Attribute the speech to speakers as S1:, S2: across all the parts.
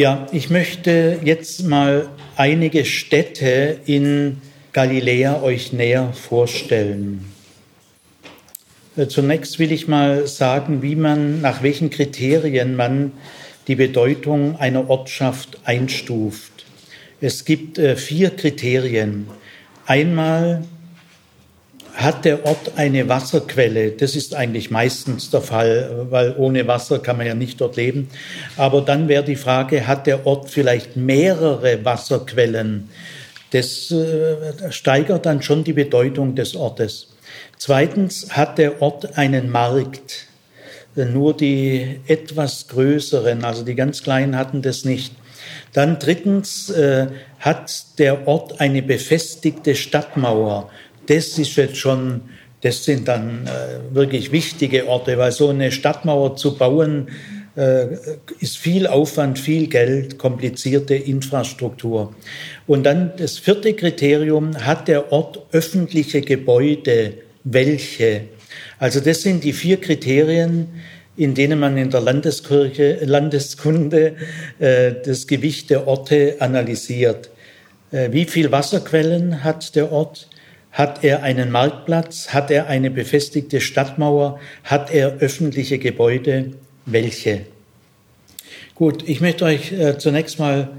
S1: Ja, ich möchte jetzt mal einige Städte in Galiläa euch näher vorstellen. Äh, zunächst will ich mal sagen, wie man, nach welchen Kriterien man die Bedeutung einer Ortschaft einstuft. Es gibt äh, vier Kriterien. Einmal hat der Ort eine Wasserquelle? Das ist eigentlich meistens der Fall, weil ohne Wasser kann man ja nicht dort leben. Aber dann wäre die Frage, hat der Ort vielleicht mehrere Wasserquellen? Das äh, steigert dann schon die Bedeutung des Ortes. Zweitens hat der Ort einen Markt. Nur die etwas größeren, also die ganz kleinen hatten das nicht. Dann drittens äh, hat der Ort eine befestigte Stadtmauer das ist jetzt schon, das sind dann äh, wirklich wichtige Orte, weil so eine Stadtmauer zu bauen, äh, ist viel Aufwand, viel Geld, komplizierte Infrastruktur. Und dann das vierte Kriterium, hat der Ort öffentliche Gebäude? Welche? Also das sind die vier Kriterien, in denen man in der Landeskirche, Landeskunde äh, das Gewicht der Orte analysiert. Äh, wie viel Wasserquellen hat der Ort? Hat er einen Marktplatz? Hat er eine befestigte Stadtmauer? Hat er öffentliche Gebäude? Welche? Gut, ich möchte euch äh, zunächst mal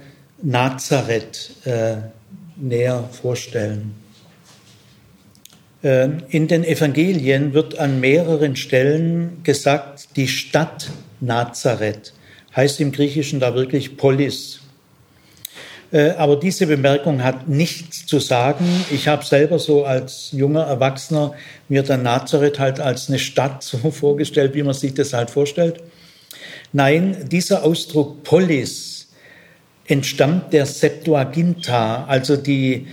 S1: Nazareth äh, näher vorstellen. Äh, in den Evangelien wird an mehreren Stellen gesagt, die Stadt Nazareth heißt im Griechischen da wirklich Polis. Äh, aber diese Bemerkung hat nichts zu sagen. Ich habe selber so als junger Erwachsener mir dann Nazareth halt als eine Stadt so vorgestellt, wie man sich das halt vorstellt. Nein, dieser Ausdruck Polis entstammt der Septuaginta, also die,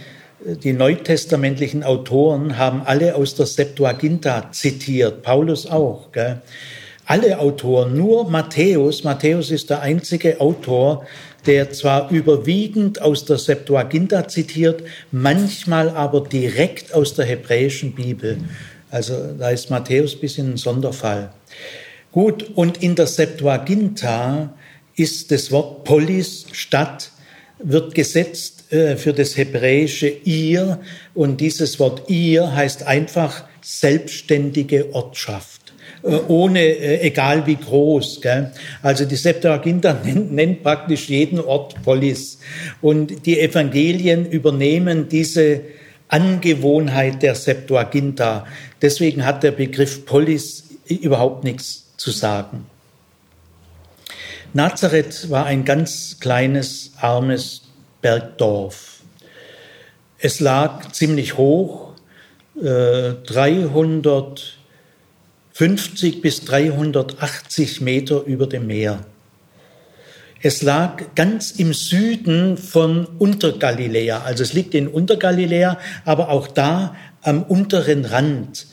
S1: die neutestamentlichen Autoren haben alle aus der Septuaginta zitiert, Paulus auch. Gell? Alle Autoren, nur Matthäus, Matthäus ist der einzige Autor, der zwar überwiegend aus der Septuaginta zitiert, manchmal aber direkt aus der hebräischen Bibel. Also da ist Matthäus ein bisschen ein Sonderfall. Gut, und in der Septuaginta ist das Wort Polis, Stadt, wird gesetzt äh, für das hebräische ihr und dieses Wort ihr heißt einfach selbstständige Ortschaft. Äh, ohne, äh, egal wie groß. Gell? Also die Septuaginta nennt, nennt praktisch jeden Ort Polis. Und die Evangelien übernehmen diese Angewohnheit der Septuaginta. Deswegen hat der Begriff Polis überhaupt nichts zu sagen. Nazareth war ein ganz kleines, armes Bergdorf. Es lag ziemlich hoch, äh, 300 50 bis 380 Meter über dem Meer. Es lag ganz im Süden von Untergaliläa, also es liegt in Untergaliläa, aber auch da am unteren Rand.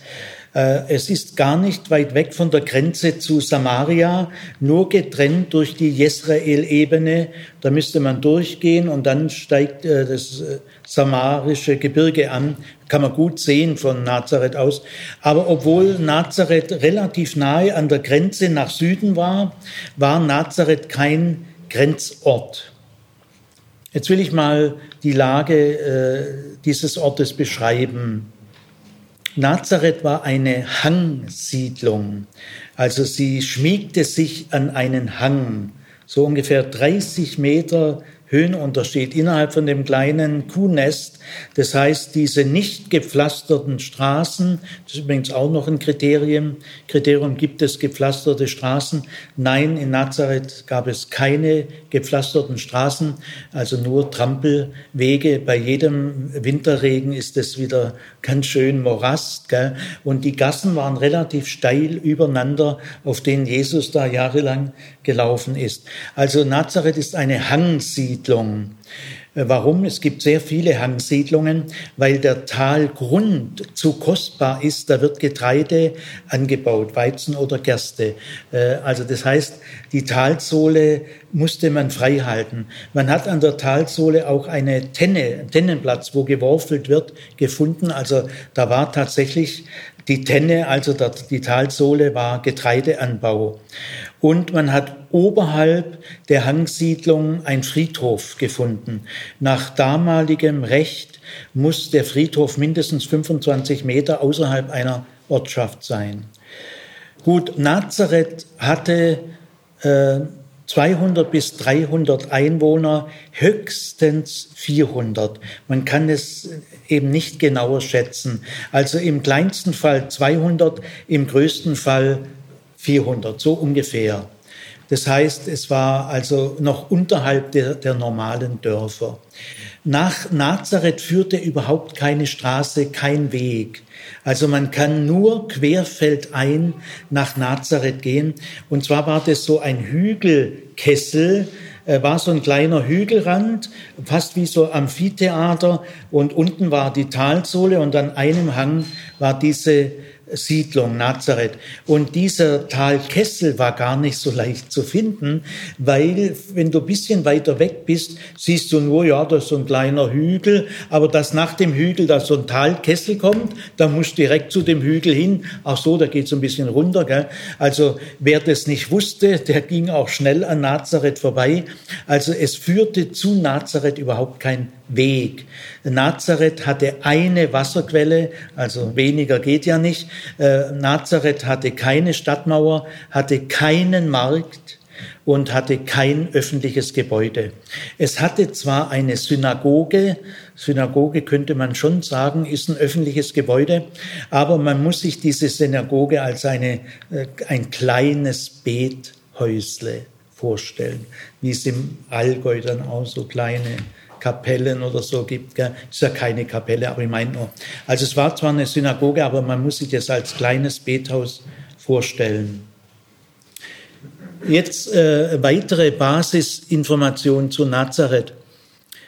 S1: Äh, es ist gar nicht weit weg von der Grenze zu Samaria, nur getrennt durch die Jesrael-Ebene. Da müsste man durchgehen und dann steigt äh, das äh, samarische Gebirge an. Kann man gut sehen von Nazareth aus. Aber obwohl Nazareth relativ nahe an der Grenze nach Süden war, war Nazareth kein Grenzort. Jetzt will ich mal die Lage äh, dieses Ortes beschreiben. Nazareth war eine Hangsiedlung. Also sie schmiegte sich an einen Hang, so ungefähr 30 Meter Höhenunterschied innerhalb von dem kleinen Kuhnest. Das heißt, diese nicht gepflasterten Straßen, das ist übrigens auch noch ein Kriterium, Kriterium gibt es gepflasterte Straßen. Nein, in Nazareth gab es keine gepflasterten Straßen, also nur Trampelwege. Bei jedem Winterregen ist es wieder ganz schön Morast. Gell? Und die Gassen waren relativ steil übereinander, auf denen Jesus da jahrelang gelaufen ist. Also Nazareth ist eine Hangsiedlung. Äh, warum? Es gibt sehr viele Hangsiedlungen, weil der Talgrund zu kostbar ist. Da wird Getreide angebaut, Weizen oder Gerste. Äh, also das heißt, die Talsohle musste man frei halten. Man hat an der Talsohle auch eine Tenne, Tennenplatz, wo geworfelt wird, gefunden. Also da war tatsächlich Die Tenne, also die Talsohle, war Getreideanbau. Und man hat oberhalb der Hangsiedlung ein Friedhof gefunden. Nach damaligem Recht muss der Friedhof mindestens 25 Meter außerhalb einer Ortschaft sein. Gut, Nazareth hatte äh, 200 bis 300 Einwohner, höchstens 400. Man kann es eben nicht genauer schätzen. Also im kleinsten Fall 200, im größten Fall 400, so ungefähr. Das heißt, es war also noch unterhalb der, der normalen Dörfer. Nach Nazareth führte überhaupt keine Straße, kein Weg. Also man kann nur querfeldein nach Nazareth gehen. Und zwar war das so ein Hügelkessel, äh, war so ein kleiner Hügelrand, fast wie so Amphitheater. Und unten war die Talsohle und an einem Hang war diese Siedlung Nazareth. Und dieser Tal Kessel war gar nicht so leicht zu finden, weil wenn du ein bisschen weiter weg bist, siehst du nur, ja, da ist so ein kleiner Hügel, aber dass nach dem Hügel da so ein Tal Kessel kommt, da musst du direkt zu dem Hügel hin. Ach so, da geht's ein bisschen runter. Gell? Also wer das nicht wusste, der ging auch schnell an Nazareth vorbei. Also es führte zu Nazareth überhaupt kein Weg. Nazareth hatte eine Wasserquelle, also weniger geht ja nicht. Äh, Nazareth hatte keine Stadtmauer, hatte keinen Markt und hatte kein öffentliches Gebäude. Es hatte zwar eine Synagoge, Synagoge könnte man schon sagen, ist ein öffentliches Gebäude, aber man muss sich diese Synagoge als eine, äh, ein kleines Bethäusle vorstellen, wie es im Allgäu dann auch so kleine Kapellen oder so gibt. Gell? ist ja keine Kapelle, aber ich meine nur. Also es war zwar eine Synagoge, aber man muss sich das als kleines Bethaus vorstellen. Jetzt äh, weitere Basisinformationen zu Nazareth.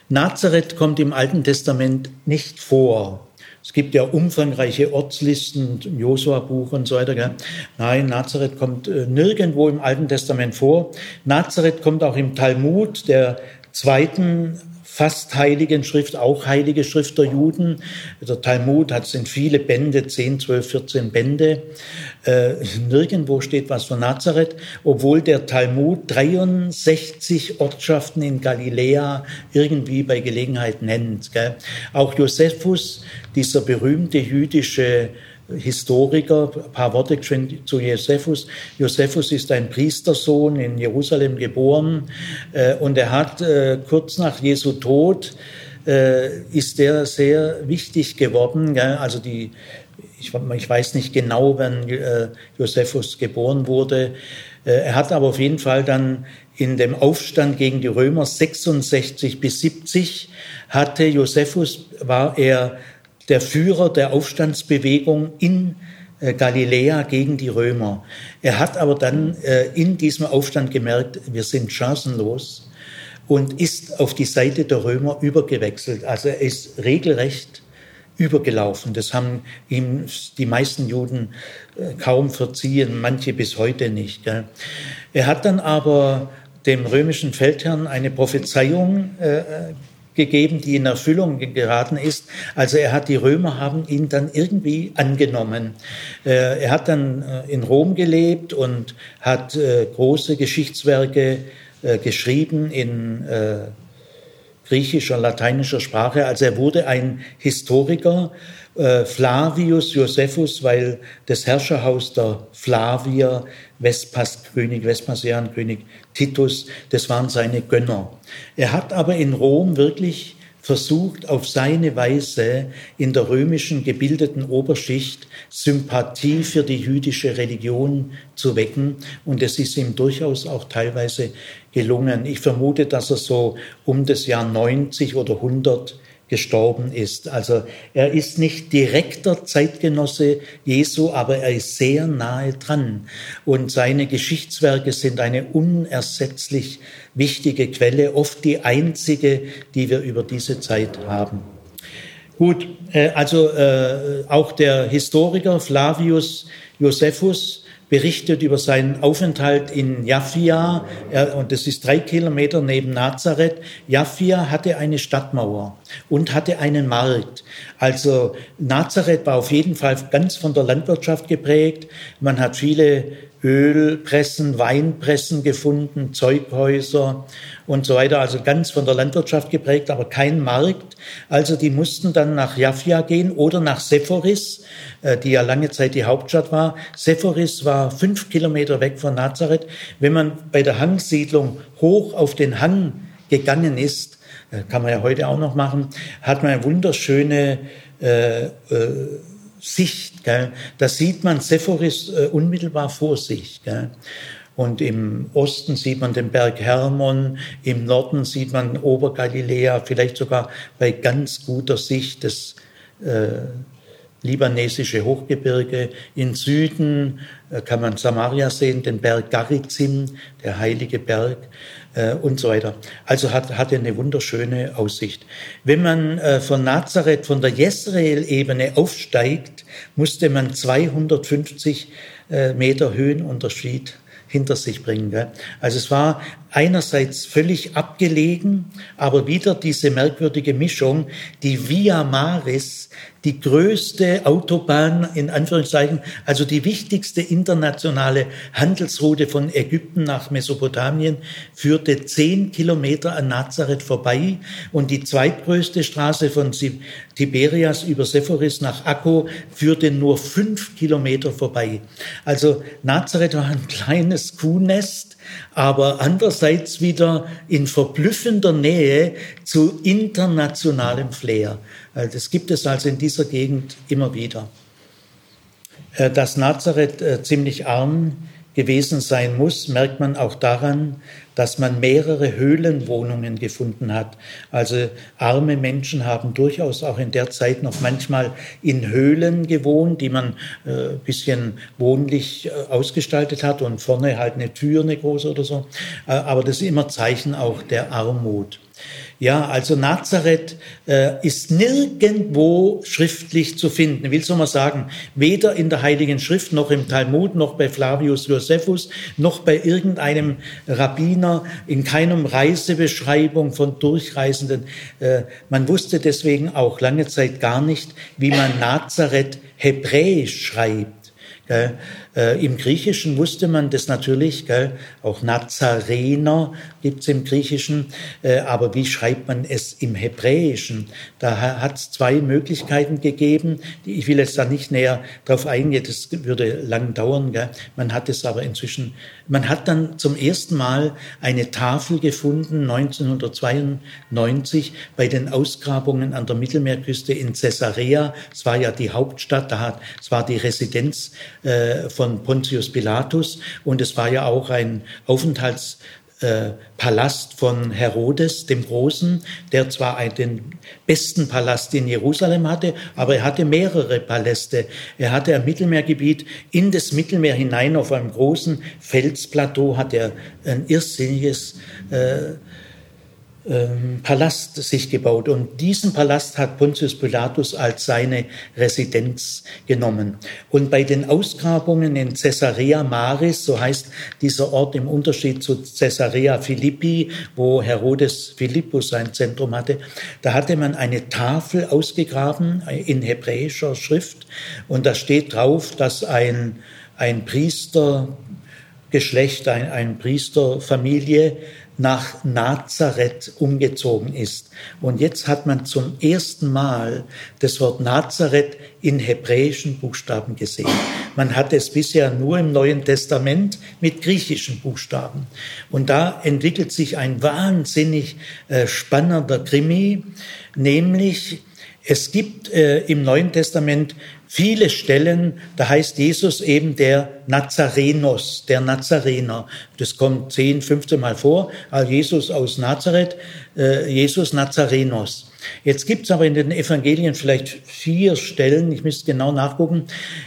S1: Nazareth kommt im Alten Testament nicht vor. Es gibt ja umfangreiche Ortslisten Josua-Buch und so weiter. Gell? Nein, Nazareth kommt äh, nirgendwo im Alten Testament vor. Nazareth kommt auch im Talmud, der zweiten fast heiligen Schrift, auch heilige Schrift der Juden. Der Talmud hat sind viele Bände, 10, 12, 14 Bände. Äh, nirgendwo steht was von Nazareth, obwohl der Talmud 63 Ortschaften in Galiläa irgendwie bei Gelegenheit nennt. Gell? Auch Josephus, dieser berühmte jüdische Historiker, ein paar Worte zu Josephus. Josephus ist ein Priestersohn in Jerusalem geboren äh, und er hat äh, kurz nach Jesu Tod äh, ist er sehr wichtig geworden. Also die, ich, weiß nicht genau, wann Josephus geboren wurde. Er hat aber auf jeden Fall dann in dem Aufstand gegen die Römer 66 bis 70 hatte Josephus, war er der Führer der Aufstandsbewegung in äh, Galiläa gegen die Römer. Er hat aber dann äh, in diesem Aufstand gemerkt, wir sind chancenlos und ist auf die Seite der Römer übergewechselt. Also er ist regelrecht übergelaufen. Das haben ihm die meisten Juden äh, kaum verziehen, manche bis heute nicht. Er hat dann aber dem römischen Feldherrn eine Prophezeiung gegeben, die in Erfüllung geraten ist. Also er hat, die Römer haben ihn dann irgendwie angenommen. Äh, er hat dann äh, in Rom gelebt und hat äh, große Geschichtswerke geschrieben in griechischer, lateinischer Sprache. Also er wurde ein Historiker, Flavius Josephus, weil das Herrscherhaus der Flavier, Vespas, König Vespasian, König Titus, das waren seine Gönner. Er hat aber in Rom wirklich versucht, auf seine Weise in der römischen gebildeten Oberschicht Sympathie für die jüdische Religion zu wecken. Und es ist ihm durchaus auch teilweise gelungen. Ich vermute, dass er so um das Jahr 90 oder 100 gestorben ist. Also er ist nicht direkter Zeitgenosse Jesu, aber er ist sehr nahe dran. Und seine Geschichtswerke sind eine unersetzlich wichtige Quelle, oft die einzige, die wir über diese Zeit haben. Gut, äh, also äh, auch der Historiker Flavius Josephus berichtet über seinen Aufenthalt in Jaffia, und das ist drei Kilometer neben Nazareth. Jaffia hatte eine Stadtmauer und hatte einen Markt. Also Nazareth war auf jeden Fall ganz von der Landwirtschaft geprägt. Man hat viele Ölpressen, Weinpressen gefunden, Zeughäuser und so weiter, also ganz von der Landwirtschaft geprägt, aber kein Markt. Also die mussten dann nach Jaffia gehen oder nach Sephoris, äh, die ja lange Zeit die Hauptstadt war. Sephoris war fünf Kilometer weg von Nazareth. Wenn man bei der Hangsiedlung hoch auf den Hang gegangen ist, äh, kann man ja heute auch noch machen, hat man eine wunderschöne äh, äh, Sicht. Gell? Da sieht man Sephoris äh, unmittelbar vor sich. Gell? Und im Osten sieht man den Berg Hermon, im Norden sieht man Obergaliläa, vielleicht sogar bei ganz guter Sicht das äh, libanesische Hochgebirge. Im Süden äh, kann man Samaria sehen, den Berg Garizim, der heilige Berg äh, und so weiter. Also hat, hatte eine wunderschöne Aussicht. Wenn man äh, von Nazareth, von der Jezreel-Ebene aufsteigt, musste man 250 äh, Meter Höhenunterschied hinter sich bringen. Gell? Also es war einerseits völlig abgelegen, aber wieder diese merkwürdige Mischung, die Via Maris, die größte Autobahn in Anführungszeichen, also die wichtigste internationale Handelsroute von Ägypten nach Mesopotamien, führte zehn Kilometer an Nazareth vorbei und die zweitgrößte Straße von Tiberias über Sephoris nach Akko führte nur fünf Kilometer vorbei. Also Nazareth war ein kleines Kuhnest, aber andererseits wieder in verblüffender Nähe zu internationalem Flair. Äh, das gibt es also in dieser Gegend immer wieder. Äh, dass Nazareth äh, ziemlich arm gewesen sein muss, merkt man auch daran, dass man mehrere Höhlenwohnungen gefunden hat. Also arme Menschen haben durchaus auch in der Zeit noch manchmal in Höhlen gewohnt, die man äh, bisschen wohnlich äh, ausgestaltet hat und vorne halt eine Tür, eine große oder so. Äh, aber das ist immer Zeichen auch der Armut. Ja, also Nazareth äh, ist nirgendwo schriftlich zu finden. Ich will so mal sagen, weder in der Heiligen Schrift noch im Talmud noch bei Flavius Josephus noch bei irgendeinem Rabbiner, in keinem Reisebeschreibung von Durchreisenden. Äh, man wusste deswegen auch lange Zeit gar nicht, wie man Nazareth hebräisch schreibt. Gell? Äh, Im Griechischen wusste man das natürlich, gell? auch Nazarener gibt's im Griechischen, äh, aber wie schreibt man es im Hebräischen? Da hat es zwei Möglichkeiten gegeben, ich will jetzt da nicht näher drauf eingehen, das würde lang dauern. Gell? Man hat es aber inzwischen, man hat dann zum ersten Mal eine Tafel gefunden, 1992, bei den Ausgrabungen an der Mittelmeerküste in Caesarea. Es war ja die Hauptstadt, da hat, es war die Residenz äh, von Pontius Pilatus und es war ja auch ein Aufenthalts äh, Palast von Herodes dem Großen, der zwar den besten Palast in Jerusalem hatte, aber er hatte mehrere Paläste. Er hatte ein Mittelmeergebiet in das Mittelmeer hinein auf einem großen Felsplateau hat er ein irrsinniges äh, ähm, Palast sich gebaut. Und diesen Palast hat Pontius Pilatus als seine Residenz genommen. Und bei den Ausgrabungen in Caesarea Maris, so heißt dieser Ort im Unterschied zu Caesarea Philippi, wo Herodes Philippus sein Zentrum hatte, da hatte man eine Tafel ausgegraben in hebräischer Schrift. Und da steht drauf, dass ein, ein Priester, Geschlecht, ein, ein Priesterfamilie nach Nazareth umgezogen ist. Und jetzt hat man zum ersten Mal das Wort Nazareth in hebräischen Buchstaben gesehen. Man hatte es bisher nur im Neuen Testament mit griechischen Buchstaben. Und da entwickelt sich ein wahnsinnig äh, spannender Krimi, nämlich es gibt äh, im Neuen Testament viele Stellen, da heißt Jesus eben der Nazarenos, der Nazarener. Das kommt 10, 15 Mal vor. Also Jesus aus Nazareth, äh, Jesus Nazarenos. Jetzt gibt's aber in den Evangelien vielleicht vier Stellen, ich müsste genau nachgucken,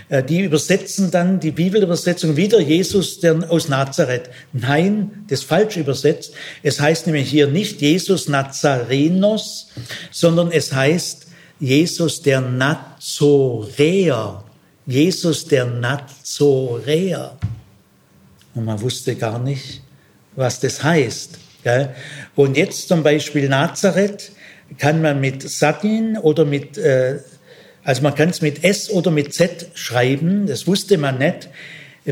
S1: äh, die übersetzen dann die Bibelübersetzung wieder Jesus der, aus Nazareth. Nein, das falsch übersetzt. Es heißt nämlich hier nicht Jesus Nazarenos, sondern es heißt Jesus der Nazoräer. Jesus der Nazoräer. Und man wusste gar nicht, was das heißt. Und jetzt zum Beispiel Nazareth kann man mit Satin oder mit, äh, also man kann es mit S oder mit Z schreiben, das wusste man nicht.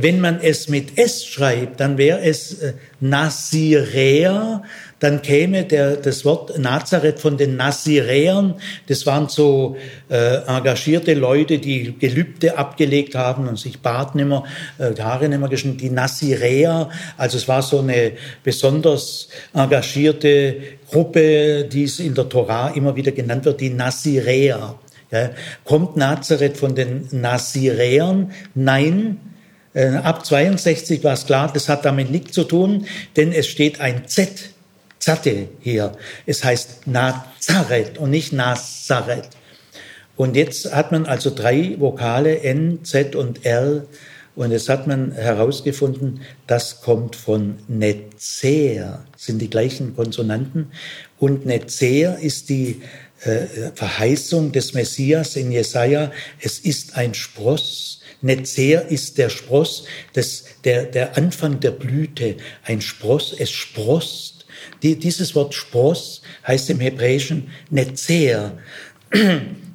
S1: Wenn man es mit S schreibt, dann wäre es äh, Naziräer, dann käme der, das Wort Nazareth von den Naziräern. Das waren so äh, engagierte Leute, die Gelübde abgelegt haben und sich Bart nimmer, äh, Haare nimmer geschnitten. Die Naziräer, also es war so eine besonders engagierte Gruppe, die es in der Torah immer wieder genannt wird, die Naziräer. Ja, kommt Nazareth von den Naziräern? Nein, ab 62 war es klar, das hat damit nichts zu tun, denn es steht ein Z Zate hier. Es heißt Nazareth und nicht Nazareth. Und jetzt hat man also drei Vokale N, Z und R. Und jetzt hat man herausgefunden, das kommt von Netzer, sind die gleichen Konsonanten. Und Netzer ist die äh, Verheißung des Messias in Jesaja. Es ist ein Spross. Netzer ist der Spross, des, der, der Anfang der Blüte. Ein Spross, es sprost die, dieses Wort Spross heißt im Hebräischen Netzer.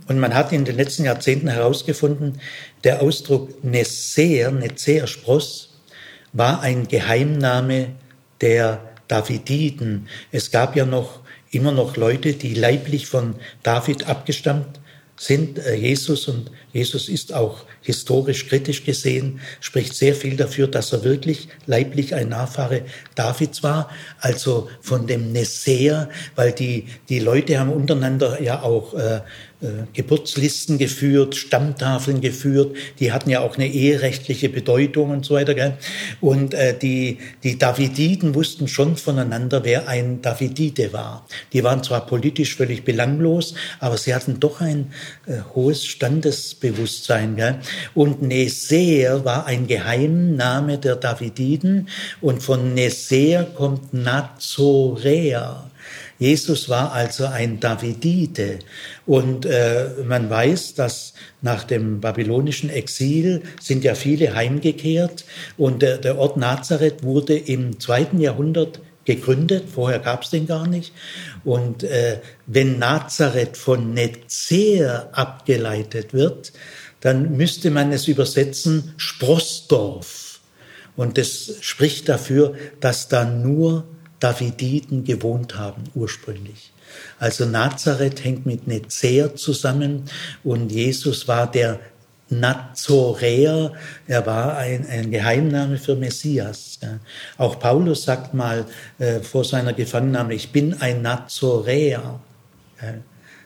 S1: Und man hat in den letzten Jahrzehnten herausgefunden, der Ausdruck Nesser, Netzer, Spross, war ein Geheimname der Davididen. Es gab ja noch immer noch Leute, die leiblich von David abgestammt sind. Äh, Jesus und Jesus ist auch historisch kritisch gesehen, spricht sehr viel dafür, dass er wirklich leiblich ein Nachfahre Davids war, also von dem Nesser, weil die, die Leute haben untereinander ja auch äh, Geburtslisten geführt, Stammtafeln geführt, die hatten ja auch eine eherechtliche Bedeutung und so weiter. Gell? Und äh, die, die Davididen wussten schon voneinander, wer ein Davidide war. Die waren zwar politisch völlig belanglos, aber sie hatten doch ein äh, hohes Standesbewusstsein. Gell? Und Neser war ein Geheimname der Davididen und von Neser kommt Nazorea. Jesus war also ein Davidite. Und äh, man weiß, dass nach dem babylonischen Exil sind ja viele heimgekehrt. Und der, der Ort Nazareth wurde im zweiten Jahrhundert gegründet. Vorher gab es den gar nicht. Und äh, wenn Nazareth von Netzer abgeleitet wird, dann müsste man es übersetzen Sprossdorf. Und das spricht dafür, dass da nur Daviditen gewohnt haben ursprünglich. Also Nazareth hängt mit Nezer zusammen und Jesus war der Nazoräer, er war ein, ein Geheimname für Messias. Auch Paulus sagt mal äh, vor seiner Gefangennahme, ich bin ein Nazoräer.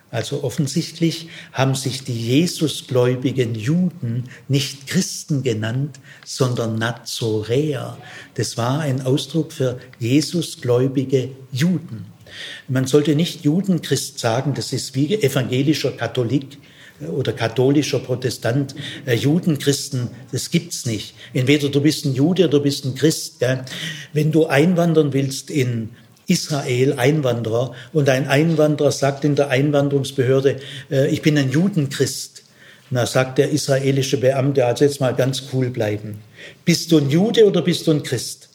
S1: Also offensichtlich haben sich die Jesusgläubigen Juden nicht Christen genannt, sondern Nazoräer. Das war ein Ausdruck für Jesusgläubige Juden. Man sollte nicht Judenchrist sagen, das ist wie evangelischer Katholik oder katholischer Protestant, äh, Judenchristen, das gibt's nicht. Entweder du bist ein Jude oder du bist ein Christ. Wenn du einwandern willst in Israel Einwanderer und ein Einwanderer sagt in der Einwanderungsbehörde, äh, ich bin ein Judenchrist. Na, sagt der israelische Beamte, also jetzt mal ganz cool bleiben. Bist du ein Jude oder bist du ein Christ?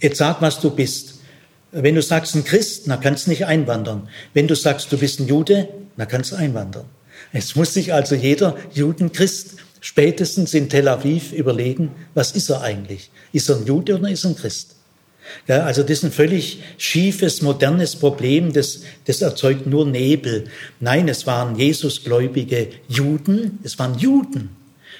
S1: Jetzt sag, was du bist. Wenn du sagst ein Christ, na kannst du nicht einwandern. Wenn du sagst, du bist ein Jude, na kannst du einwandern. Jetzt muss sich also jeder Judenchrist spätestens in Tel Aviv überlegen, was ist er eigentlich? Ist er ein Jude oder ist er ein Christ? Ja, also das ist ein völlig schiefes, modernes Problem, das, das erzeugt nur Nebel. Nein, es waren Jesusgläubige Juden, es waren Juden.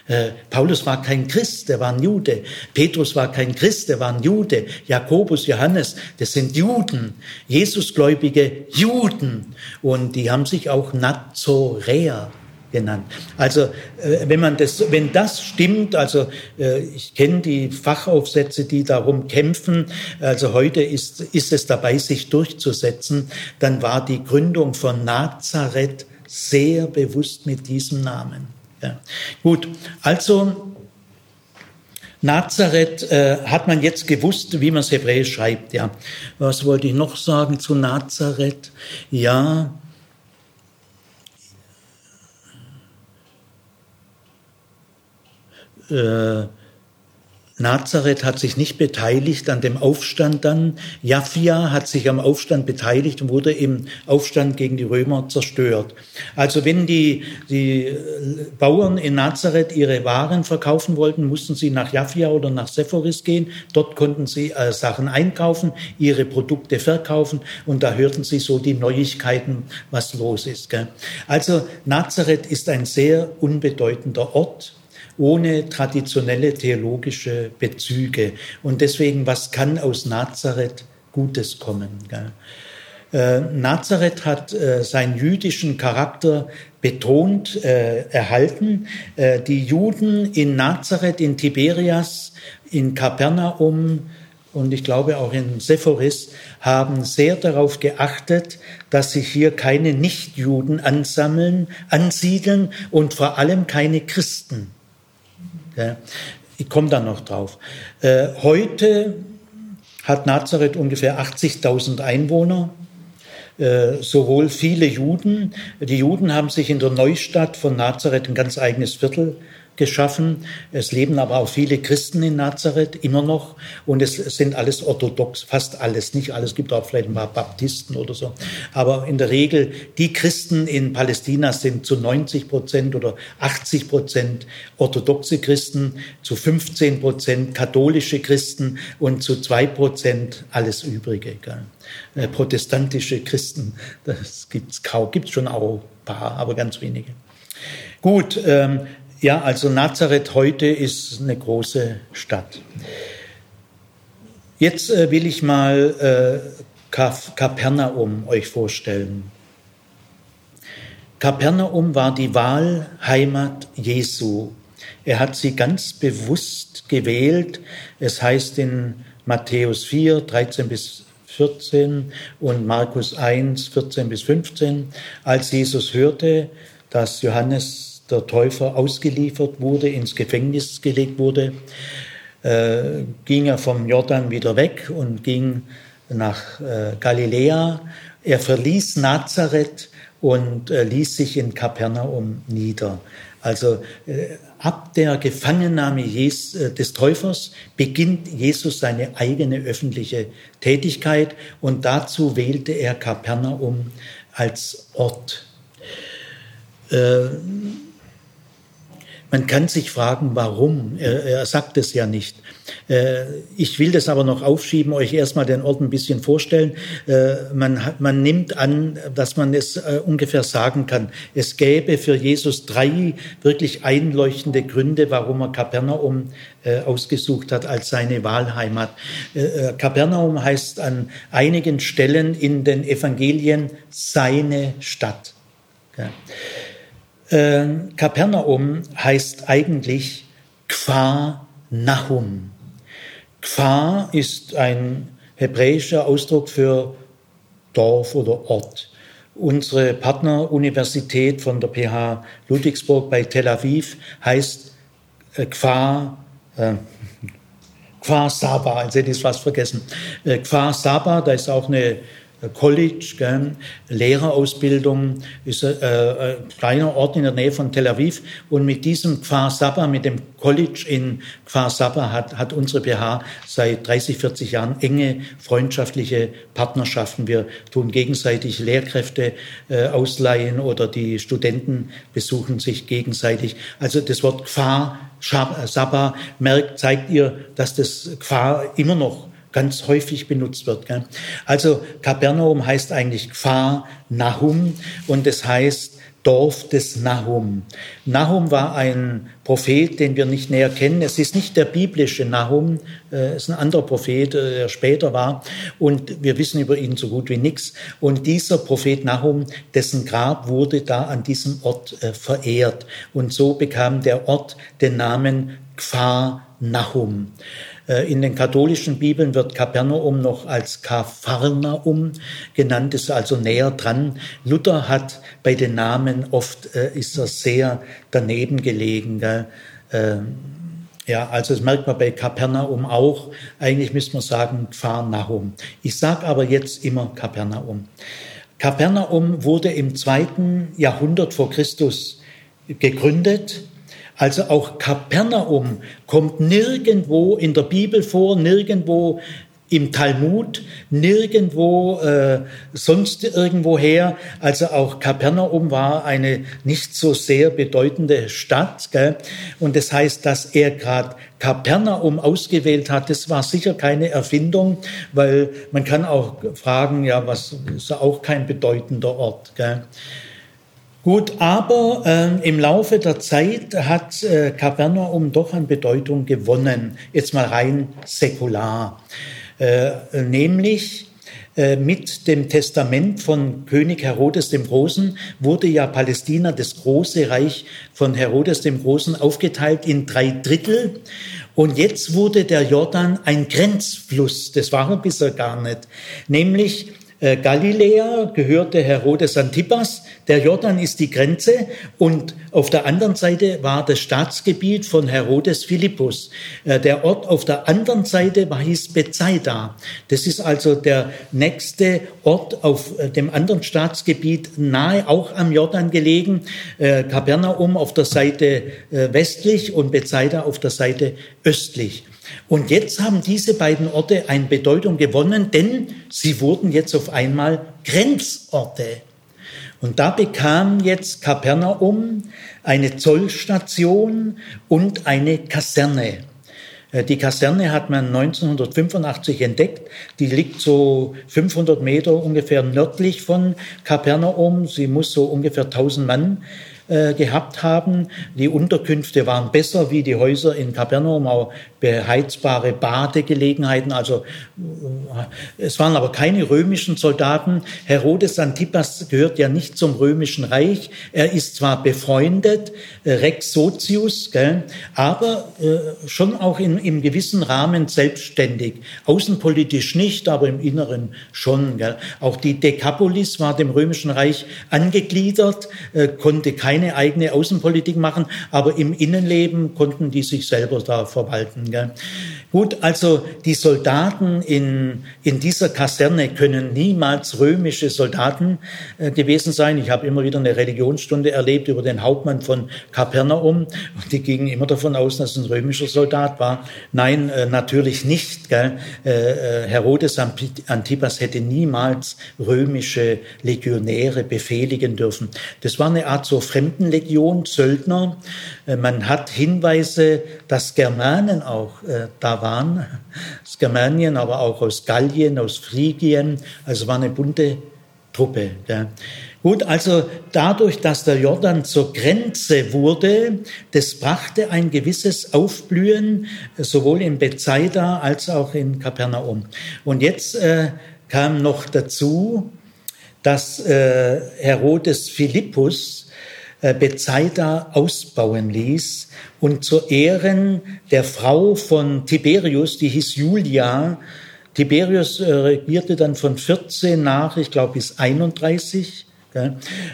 S1: Äh, Paulus war kein Christ, er war ein Jude. Petrus war kein Christ, er war ein Jude. Jakobus, Johannes, das sind Juden, Jesusgläubige Juden. Und die haben sich auch Nazoräer genannt. Also äh, wenn man das, wenn das stimmt, also äh, ich kenne die Fachaufsätze, die darum kämpfen. Also heute ist ist es dabei, sich durchzusetzen. Dann war die Gründung von Nazareth sehr bewusst mit diesem Namen. Ja. Gut, also Nazareth äh, hat man jetzt gewusst, wie man es hebräisch schreibt. Ja, was wollte ich noch sagen zu Nazareth? Ja, äh, Nazareth hat sich nicht beteiligt an dem Aufstand dann. Jaffia hat sich am Aufstand beteiligt und wurde im Aufstand gegen die Römer zerstört. Also wenn die, die Bauern in Nazareth ihre Waren verkaufen wollten, mussten sie nach Jaffia oder nach Sephoris gehen. Dort konnten sie äh, Sachen einkaufen, ihre Produkte verkaufen und da hörten sie so die Neuigkeiten, was los ist. Gell? Also Nazareth ist ein sehr unbedeutender Ort ohne traditionelle theologische Bezüge. Und deswegen, was kann aus Nazareth Gutes kommen? Äh, Nazareth hat äh, seinen jüdischen Charakter betont äh, erhalten. Äh, die Juden in Nazareth, in Tiberias, in Kapernaum und ich glaube auch in Sephoris haben sehr darauf geachtet, dass sich hier keine Nichtjuden ansammeln, ansiedeln und vor allem keine Christen. Ich komme da noch drauf. Äh, heute hat Nazareth ungefähr 80.000 Einwohner, äh, sowohl viele Juden. Die Juden haben sich in der Neustadt von Nazareth ein ganz eigenes Viertel geschaffen. Es leben aber auch viele Christen in Nazareth immer noch und es sind alles orthodox, fast alles, nicht alles, gibt auch vielleicht ein paar Baptisten oder so. Aber in der Regel, die Christen in Palästina sind zu 90 Prozent oder 80 Prozent orthodoxe Christen, zu 15 Prozent katholische Christen und zu zwei Prozent alles Übrige. Gell? Äh, protestantische Christen, das gibt's kaum, gibt's schon auch ein paar, aber ganz wenige. Gut, ähm, ja, also Nazareth heute ist eine große Stadt. Jetzt äh, will ich mal äh, Kapernaum euch vorstellen. Kapernaum war die Wahlheimat Jesu. Er hat sie ganz bewusst gewählt. Es heißt in Matthäus 4, 13 bis 14 und Markus 1, 14 bis 15, als Jesus hörte, dass Johannes der Täufer ausgeliefert wurde, ins Gefängnis gelegt wurde, äh, ging er vom Jordan wieder weg und ging nach äh, Galiläa. Er verließ Nazareth und äh, ließ sich in Kapernaum nieder. Also äh, ab der Gefangennahme äh, des Täufers beginnt Jesus seine eigene öffentliche Tätigkeit und dazu wählte er Kapernaum als Ort. Äh, man kann sich fragen, warum. Er, er sagt es ja nicht. Äh, ich will das aber noch aufschieben, euch erstmal den Ort ein bisschen vorstellen. Äh, man, man nimmt an, dass man es äh, ungefähr sagen kann. Es gäbe für Jesus drei wirklich einleuchtende Gründe, warum er Kapernaum ausgesucht hat als seine Wahlheimat. Kapernaum heißt an einigen Stellen in den Evangelien seine Stadt. Äh, Kapernaum heißt eigentlich Kfar Nahum. Kfar ist ein hebräischer Ausdruck für Dorf oder Ort. Unsere Partneruniversität von der PH Ludwigsburg bei Tel Aviv heißt äh, Kfar, äh, Kfar Saba, also hätte ich fast vergessen. Äh, Kfar Saba, da ist auch eine College, gell, Lehrerausbildung, ist äh, ein kleiner Ort in der Nähe von Tel Aviv. Und mit diesem Kfar Saba, mit dem College in Kfar Saba hat, hat unsere BH seit 30, 40 Jahren enge freundschaftliche Partnerschaften. Wir tun gegenseitig Lehrkräfte äh, ausleihen oder die Studenten besuchen sich gegenseitig. Also das Wort Kfar Saba merkt, zeigt ihr, dass das Kfar immer noch ganz häufig benutzt wird. Gell? Also Kapernaum heißt eigentlich Kfar Nahum und es heißt Dorf des Nahum. Nahum war ein Prophet, den wir nicht näher kennen. Es ist nicht der biblische Nahum, äh, es ist ein anderer Prophet, äh, der später war. Und wir wissen über ihn so gut wie nichts. Und dieser Prophet Nahum, dessen Grab wurde da an diesem Ort äh, verehrt. Und so bekam der Ort den Namen Kfar Nahum. Äh, in den katholischen Bibeln wird Kapernaum noch als Kapharnaum genannt, ist also näher dran. Luther hat bei den Namen oft, äh, ist er sehr daneben gelegen. Ähm, ja, also das merkt man bei Kapernaum auch. Eigentlich müsste man sagen Pharnahum. Ich sage aber jetzt immer Kapernaum. Kapernaum wurde im zweiten Jahrhundert vor Christus gegründet Also auch Kapernaum kommt nirgendwo in der Bibel vor, nirgendwo im Talmud, nirgendwo äh, sonst irgendwoher. Also auch Kapernaum war eine nicht so sehr bedeutende Stadt. Gell? Und das heißt, dass er gerade Kapernaum ausgewählt hat, das war sicher keine Erfindung, weil man kann auch fragen, ja, was ist auch kein bedeutender Ort. Gell? Gut, aber äh, im Laufe der Zeit hat äh, Kapernaum doch an Bedeutung gewonnen, jetzt mal rein säkular. Äh, nämlich äh, mit dem Testament von König Herodes dem Großen wurde ja Palästina, das große Reich von Herodes dem Großen, aufgeteilt in drei Drittel. Und jetzt wurde der Jordan ein Grenzfluss, das war er bisher gar nicht, nämlich äh, Galiläa gehörte Herodes Antipas, der Jordan ist die Grenze und auf der anderen Seite war das Staatsgebiet von Herodes Philippus. Äh, der Ort auf der anderen Seite war, hieß Bethsaida. Das ist also der nächste Ort auf äh, dem anderen Staatsgebiet nahe, auch am Jordan gelegen. Kapernaum auf der Seite westlich und Bethsaida auf der Seite östlich. Und jetzt haben diese beiden Orte eine Bedeutung gewonnen, denn sie wurden jetzt auf einmal Grenzorte. Und da bekam jetzt Kapernaum eine Zollstation und eine Kaserne. Äh, die Kaserne hat man 1985 entdeckt. Die liegt so 500 Meter ungefähr nördlich von Kapernaum. Sie muss so ungefähr 1000 Mann äh, gehabt haben. Die Unterkünfte waren besser wie die Häuser in Kapernaum, auch beheizbare Badegelegenheiten. Also äh, es waren aber keine römischen Soldaten. Herodes Antipas gehört ja nicht zum römischen Reich. Er ist zwar befreundet, äh, Rex Sozius, gell, aber äh, schon auch in, im gewissen Rahmen selbstständig. Außenpolitisch nicht, aber im Inneren schon. Gell. Auch die Dekapolis war dem römischen Reich angegliedert, äh, konnte keine keine eigene Außenpolitik machen, aber im Innenleben konnten die sich selber da verwalten. Gell? Gut, also die Soldaten in, in dieser Kaserne können niemals römische Soldaten äh, gewesen sein. Ich habe immer wieder eine Religionsstunde erlebt über den Hauptmann von Kapernaum und die gingen immer davon aus, dass es ein römischer Soldat war. Nein, äh, natürlich nicht. Gell? Äh, äh Herodes Antipas hätte niemals römische Legionäre befehligen dürfen. Das war eine Art so fremd Fremdenlegion, Söldner. Äh, man hat Hinweise, dass Germanen auch äh, da waren, aus Germanien, aber auch aus Gallien, aus Phrygien. Also war eine bunte Truppe. Ja. Gut, also dadurch, dass der Jordan zur Grenze wurde, das brachte ein gewisses Aufblühen äh, sowohl in Bethsaida als auch in Kapernaum. Und jetzt äh, kam noch dazu, dass äh, Herodes Philippus Bethsaida ausbauen ließ und zu Ehren der Frau von Tiberius, die hieß Julia. Tiberius äh, regierte dann von 14 nach, ich glaube, bis 31.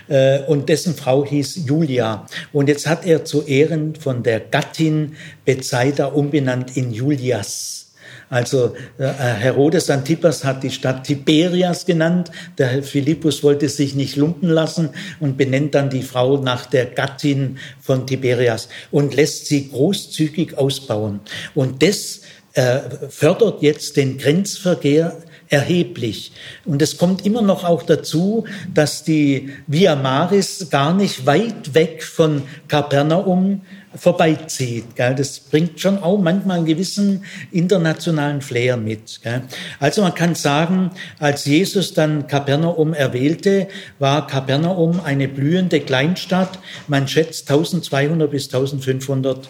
S1: Äh, und dessen Frau hieß Julia. Und jetzt hat er zu Ehren von der Gattin Bethsaida umbenannt in Julias. Also äh, Herodes Antipas hat die Stadt Tiberias genannt. Der Philippus wollte sich nicht lumpen lassen und benennt dann die Frau nach der Gattin von Tiberias und lässt sie großzügig ausbauen. Und das äh, fördert jetzt den Grenzverkehr erheblich. Und es kommt immer noch auch dazu, dass die Via Maris gar nicht weit weg von Kapernaum vorbeizieht. Gell? Das bringt schon auch manchmal einen gewissen internationalen Flair mit. Gell? Also man kann sagen, als Jesus dann Kapernaum erwählte, war Kapernaum eine blühende Kleinstadt. Man schätzt 1200 bis 1500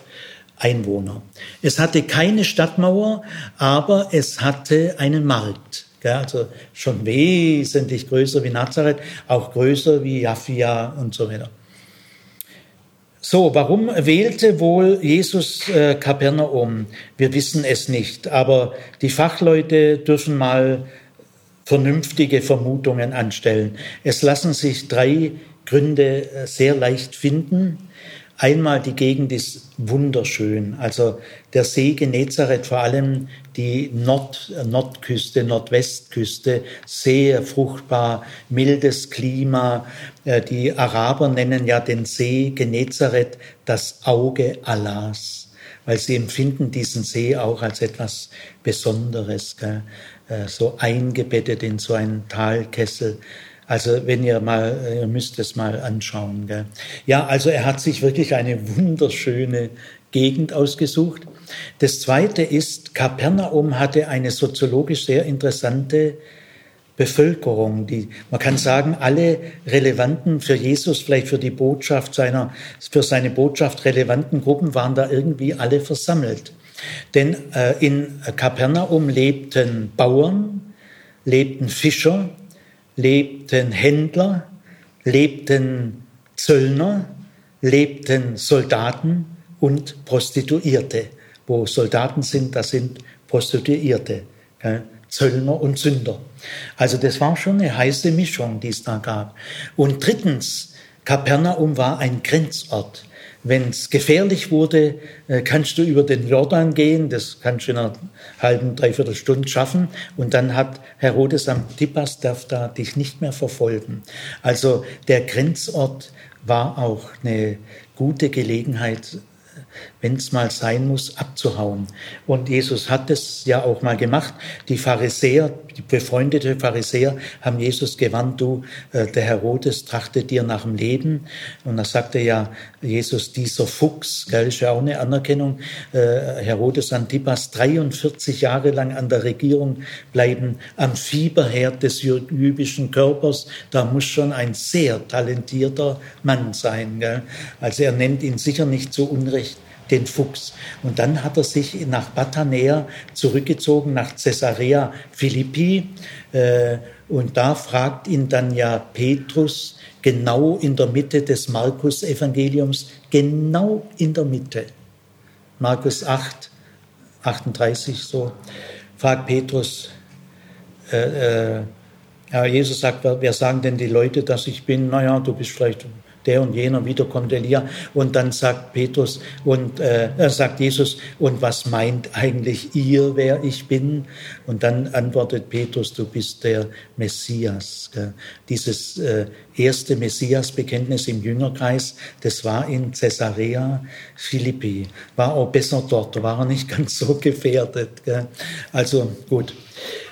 S1: Einwohner. Es hatte keine Stadtmauer, aber es hatte einen Markt. Also schon wesentlich größer wie Nazareth, auch größer wie Jaffia und so weiter. So, warum wählte wohl Jesus äh, Kapernaum? Wir wissen es nicht, aber die Fachleute dürfen mal vernünftige Vermutungen anstellen. Es lassen sich drei Gründe äh, sehr leicht finden. Einmal die Gegend ist wunderschön. Also der See Genezareth, vor allem die Nord Nordküste, Nordwestküste, sehr fruchtbar, mildes Klima. Äh, die Araber nennen ja den See Genezareth das Auge Allahs, weil sie empfinden diesen See auch als etwas Besonderes, gell? Äh, so eingebettet in so einen Talkessel. Also wenn ihr mal, ihr müsst es mal anschauen. Gell? Ja, also er hat sich wirklich eine wunderschöne Gegend ausgesucht. Das zweite ist, Kapernaum hatte eine soziologisch sehr interessante Bevölkerung, die, man kann sagen, alle relevanten für Jesus, vielleicht für die Botschaft seiner, für seine Botschaft relevanten Gruppen waren da irgendwie alle versammelt. Denn äh, in Kapernaum lebten Bauern, lebten Fischer, lebten Händler, lebten Zöllner, lebten Soldaten und Prostituierte. Wo Soldaten sind, das sind Prostituierte, Zöllner und Sünder. Also das war schon eine heiße Mischung, die es da gab. Und drittens, Kapernaum war ein Grenzort. Wenn es gefährlich wurde, äh, kannst du über den Jordan gehen, das kannst du in einer halben, dreiviertel Stunde schaffen und dann hat Herodes Antipas darf da dich nicht mehr verfolgen. Also der Grenzort war auch eine gute Gelegenheit, wenn es mal sein muss, abzuhauen. Und Jesus hat es ja auch mal gemacht. Die Pharisäer, die befreundete Pharisäer haben Jesus gewarnt, du, äh, der Herodes trachtet dir nach dem Leben. Und da sagte ja Jesus, dieser Fuchs, gell, ist ja auch eine Anerkennung, äh, Herodes Antipas 43 Jahre lang an der Regierung bleiben, am Fieberherd des jüdischen Körpers, da muss schon ein sehr talentierter Mann sein. Gell? Also er nennt ihn sicher nicht zu Unrecht den Fuchs. Und dann hat er sich nach Batanea zurückgezogen, nach Caesarea Philippi. Äh, und da fragt ihn dann ja Petrus genau in der Mitte des Markus-Evangeliums, genau in der Mitte. Markus 8, 38 so, fragt Petrus, äh, äh, ja, Jesus sagt, wer, wer sagen denn die Leute, dass ich bin? Naja, du bist vielleicht der und jener wiederkommt Elia. Und dann sagt Petrus und äh, sagt Jesus, und was meint eigentlich ihr, wer ich bin? Und dann antwortet Petrus, du bist der Messias. Dieses äh, erste Messias-Bekenntnis im Jüngerkreis, das war in Caesarea Philippi. War auch besser dort, war nicht ganz so gefährdet. Also gut.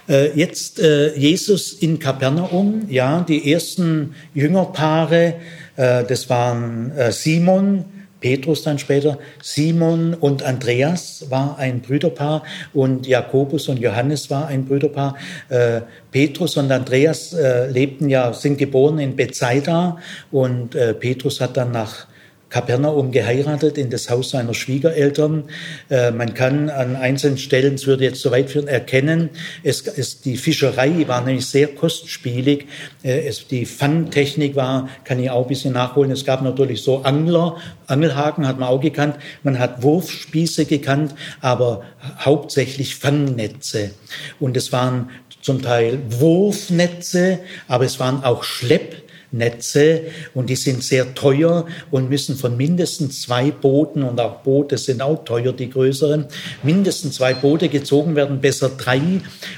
S1: Äh, jetzt äh, Jesus in Kapernaum, ja, die ersten Jüngerpaare, äh, das waren äh, Simon, Petrus dann später, Simon und Andreas war ein Brüderpaar und Jakobus und Johannes war ein Brüderpaar. Äh, Petrus und Andreas lebten ja, sind geboren in Bethsaida und Petrus hat dann nach Kapernaum geheiratet in das Haus seiner Schwiegereltern. Äh, man kann an einzelnen Stellen, es würde jetzt so weit führen, erkennen, es, es, die Fischerei war nämlich sehr kostspielig. Äh, es, die Fangtechnik war, kann ich auch ein bisschen nachholen. Es gab natürlich so Angler, Angelhaken hat man auch gekannt. Man hat Wurfspieße gekannt, aber hauptsächlich Fangnetze. Und es waren zum Teil Wurfnetze, aber es waren auch Schlepp Netze und die sind sehr teuer und müssen von mindestens zwei Booten und auch Boote sind auch teuer, die größeren, mindestens zwei Boote gezogen werden, besser drei.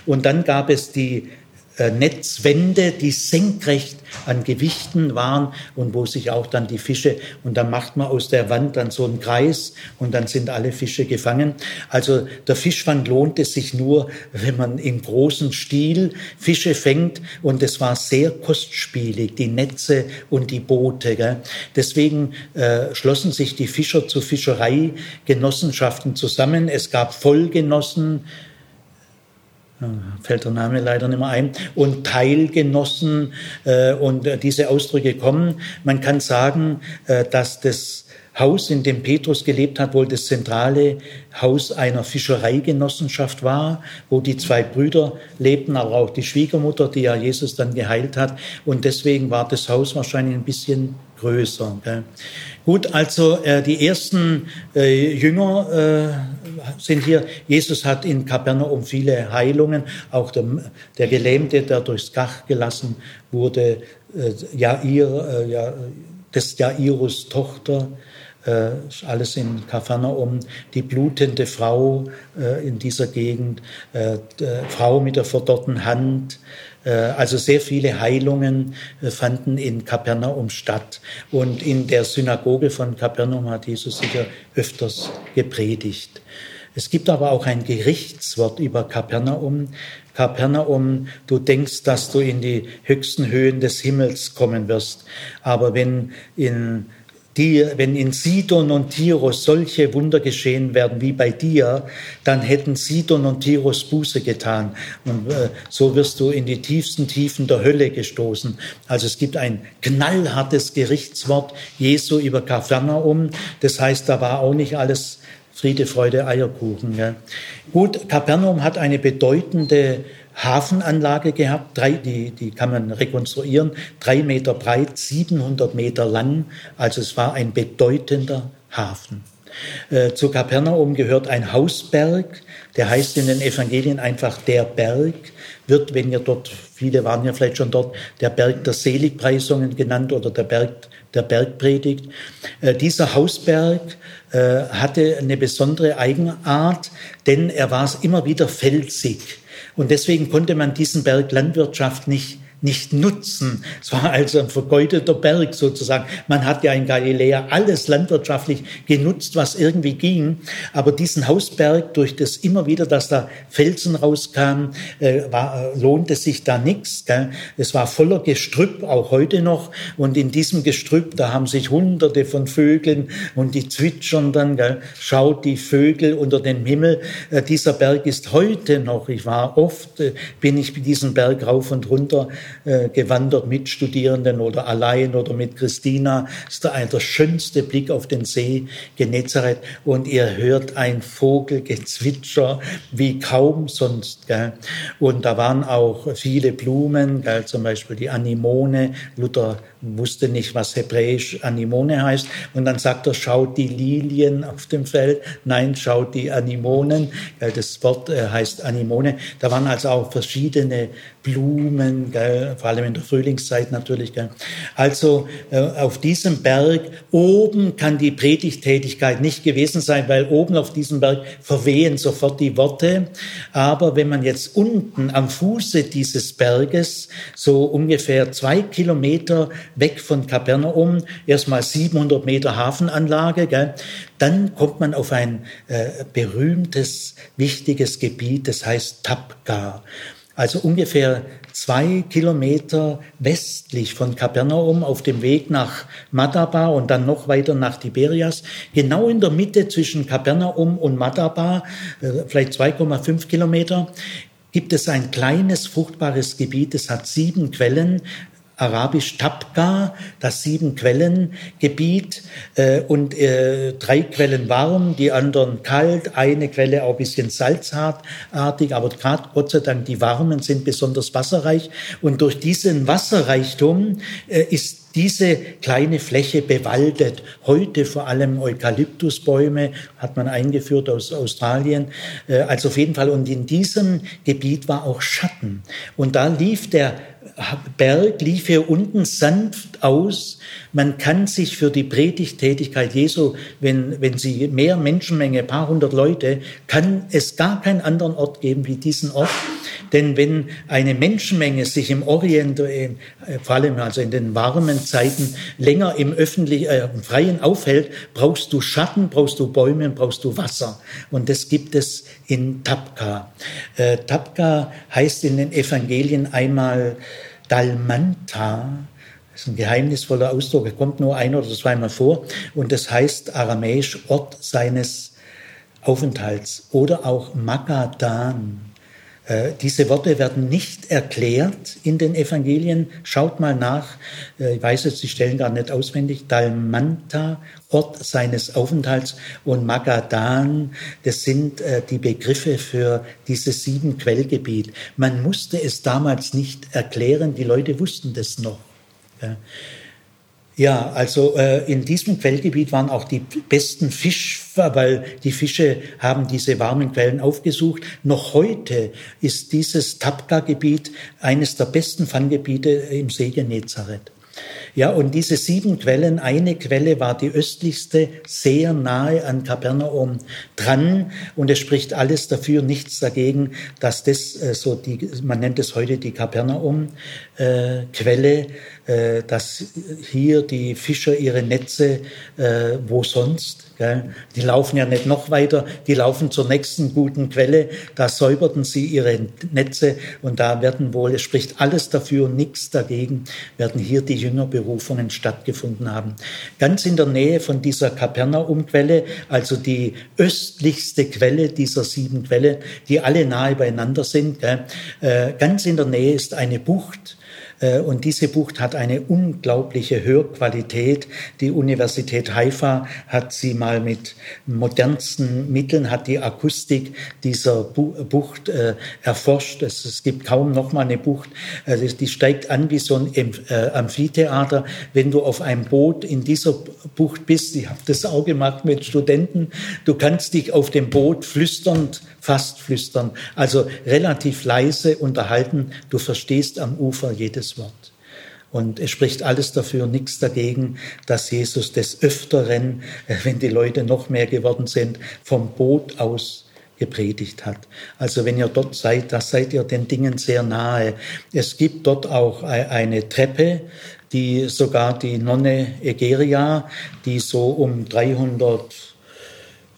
S1: Und dann gab es die Netzwände, die senkrecht an Gewichten waren und wo sich auch dann die Fische, und dann macht man aus der Wand dann so einen Kreis und dann sind alle Fische gefangen. Also der Fischfang lohnt es sich nur, wenn man im großen Stil Fische fängt und es war sehr kostspielig, die Netze und die Boote. Gell? Deswegen äh, schlossen sich die Fischer zu Fischereigenossenschaften zusammen. Es gab Vollgenossen, fällt der Name leider nicht mehr ein, und Teilgenossen äh, und äh, diese Ausdrücke kommen. Man kann sagen, äh, dass das Haus, in dem Petrus gelebt hat, wohl das zentrale Haus einer Fischereigenossenschaft war, wo die zwei Brüder lebten, aber auch die Schwiegermutter, die ja Jesus dann geheilt hat. Und deswegen war das Haus wahrscheinlich ein bisschen größer. Gell. Gut, also äh, die ersten äh, Jünger äh, sind hier. Jesus hat in Kapernaum viele Heilungen. Auch der, der Gelähmte, der durchs Gach gelassen wurde, äh, Jair, äh, ja, des Jairus Tochter, äh, alles in Kapernaum, die blutende Frau äh, in dieser Gegend, äh, Frau mit der verdorrten Hand, also sehr viele Heilungen äh, fanden in Kapernaum statt. Und in der Synagoge von Kapernaum hat Jesus sicher öfters gepredigt. Es gibt aber auch ein Gerichtswort über Kapernaum. Kapernaum, du denkst, dass du in die höchsten Höhen des Himmels kommen wirst. Aber wenn in die, wenn in Sidon und Tiros solche Wunder geschehen werden wie bei dir, dann hätten Sidon und Tiros Buße getan. Und äh, so wirst du in die tiefsten Tiefen der Hölle gestoßen. Also es gibt ein knallhartes Gerichtswort Jesu über Kapernaum. Das heißt, da war auch nicht alles Friede, Freude, Eierkuchen. Ja. Gut, Kapernaum hat eine bedeutende Hafenanlage gehabt, drei, die, die kann man rekonstruieren, drei Meter breit, 700 Meter lang. Also es war ein bedeutender Hafen. Äh, zu Kapernaum gehört ein Hausberg, der heißt in den Evangelien einfach der Berg, wird, wenn ihr dort, viele waren ja vielleicht schon dort, der Berg der Seligpreisungen genannt oder der Berg der Bergpredigt. Äh, dieser Hausberg äh, hatte eine besondere Eigenart, denn er war immer wieder felsig. Und deswegen konnte man diesen Berg Landwirtschaft nicht nicht nutzen. Es war also ein vergeudeter Berg sozusagen. Man hat ja in Galiläa alles landwirtschaftlich genutzt, was irgendwie ging. Aber diesen Hausberg, durch das immer wieder, dass da Felsen rauskamen, äh, war, lohnte sich da nichts. Es war voller Gestrüpp, auch heute noch. Und in diesem Gestrüpp, da haben sich hunderte von Vögeln und die zwitschern dann, gell? schaut die Vögel unter dem Himmel. Äh, dieser Berg ist heute noch, ich war oft, äh, bin ich diesen Berg rauf und runter äh, gewandert mit Studierenden oder allein oder mit Christina. Das ist der, der schönste Blick auf den See Genezareth und ihr hört ein Vogelgezwitscher wie kaum sonst. Gell? Und da waren auch viele Blumen, gell? zum Beispiel die Anemone. Luther wusste nicht, was hebräisch Anemone heißt. Und dann sagt er, schaut die Lilien auf dem Feld. Nein, schaut die Anemonen. Das Wort äh, heißt Anemone. Da waren also auch verschiedene Blumen, vor allem in der Frühlingszeit natürlich. Also äh, auf diesem Berg oben kann die Predigtätigkeit nicht gewesen sein, weil oben auf diesem Berg verwehen sofort die Worte. Aber wenn man jetzt unten am Fuße dieses Berges so ungefähr zwei Kilometer weg von Kapernaum, erstmal 700 Meter Hafenanlage, gell? dann kommt man auf ein äh, berühmtes, wichtiges Gebiet, das heißt Tapka. Also ungefähr zwei Kilometer westlich von Kapernaum auf dem Weg nach Madaba und dann noch weiter nach Tiberias. Genau in der Mitte zwischen Kapernaum und Madaba, äh, vielleicht 2,5 Kilometer, gibt es ein kleines fruchtbares Gebiet. Es hat sieben Quellen, arabisch Tabqa, das sieben Quellengebiet äh, und äh, drei Quellen warm, die anderen kalt, eine Quelle auch ein bisschen salzartig, aber gerade Gott sei Dank die warmen sind besonders wasserreich und durch diesen Wasserreichtum äh, ist diese kleine Fläche bewaldet. Heute vor allem Eukalyptusbäume hat man eingeführt aus Australien. Äh, also auf jeden Fall. Und in diesem Gebiet war auch Schatten. Und da lief der Berg lief hier unten sanft aus. Man kann sich für die Predigtätigkeit Jesu, wenn, wenn sie mehr Menschenmenge, paar hundert Leute, kann es gar keinen anderen Ort geben wie diesen Ort. Denn wenn eine Menschenmenge sich im Orient, äh, vor allem also in den warmen Zeiten, länger im öffentlichen, äh, im Freien aufhält, brauchst du Schatten, brauchst du Bäume, brauchst du Wasser. Und das gibt es in Tapka. Äh, Tapka heißt in den Evangelien einmal Dalmanta, das ist ein geheimnisvoller Ausdruck, er kommt nur ein oder zweimal vor. Und das heißt aramäisch Ort seines Aufenthalts oder auch Magadan. Äh, diese Worte werden nicht erklärt in den Evangelien. Schaut mal nach. Äh, ich weiß jetzt die Stellen gar nicht auswendig. Dalmanta, Ort seines Aufenthalts und Magadan, das sind äh, die Begriffe für dieses sieben Quellgebiet. Man musste es damals nicht erklären. Die Leute wussten das noch. Ja, also in diesem Quellgebiet waren auch die besten Fischfer, weil die Fische haben diese warmen Quellen aufgesucht. Noch heute ist dieses Tapka-Gebiet eines der besten Fanggebiete im See Genezareth. Ja, und diese sieben Quellen, eine Quelle war die östlichste, sehr nahe an Kapernaum dran. Und es spricht alles dafür, nichts dagegen, dass das äh, so die, man nennt es heute die Kapernaum-Quelle, äh, äh, dass hier die Fischer ihre Netze, äh, wo sonst, die laufen ja nicht noch weiter, die laufen zur nächsten guten Quelle, da säuberten sie ihre Netze und da werden wohl, es spricht alles dafür, nichts dagegen, werden hier die Jüngerberufungen stattgefunden haben. Ganz in der Nähe von dieser Kapernaumquelle, also die östlichste Quelle dieser sieben Quelle, die alle nahe beieinander sind? Äh, ganz in der Nähe ist eine Bucht, und diese Bucht hat eine unglaubliche Hörqualität. Die Universität Haifa hat sie mal mit modernsten Mitteln, hat die Akustik dieser Bucht äh, erforscht. Es, gibt kaum noch mal eine Bucht, also die steigt an wie so ein äh, Amphitheater. Wenn du auf einem Boot in dieser Bucht bist, ich habe das auch gemacht mit Studenten, du kannst dich auf dem Boot flüsternd fast flüstern, also relativ leise unterhalten. Du verstehst am Ufer jedes Wort. Und es spricht alles dafür, nichts dagegen, dass Jesus des Öfteren, äh, wenn die Leute noch mehr geworden sind, vom Boot aus gepredigt hat. Also wenn ihr dort seid, da seid ihr den Dingen sehr nahe. Es gibt dort auch eine Treppe, die sogar die Nonne Egeria, die so um 300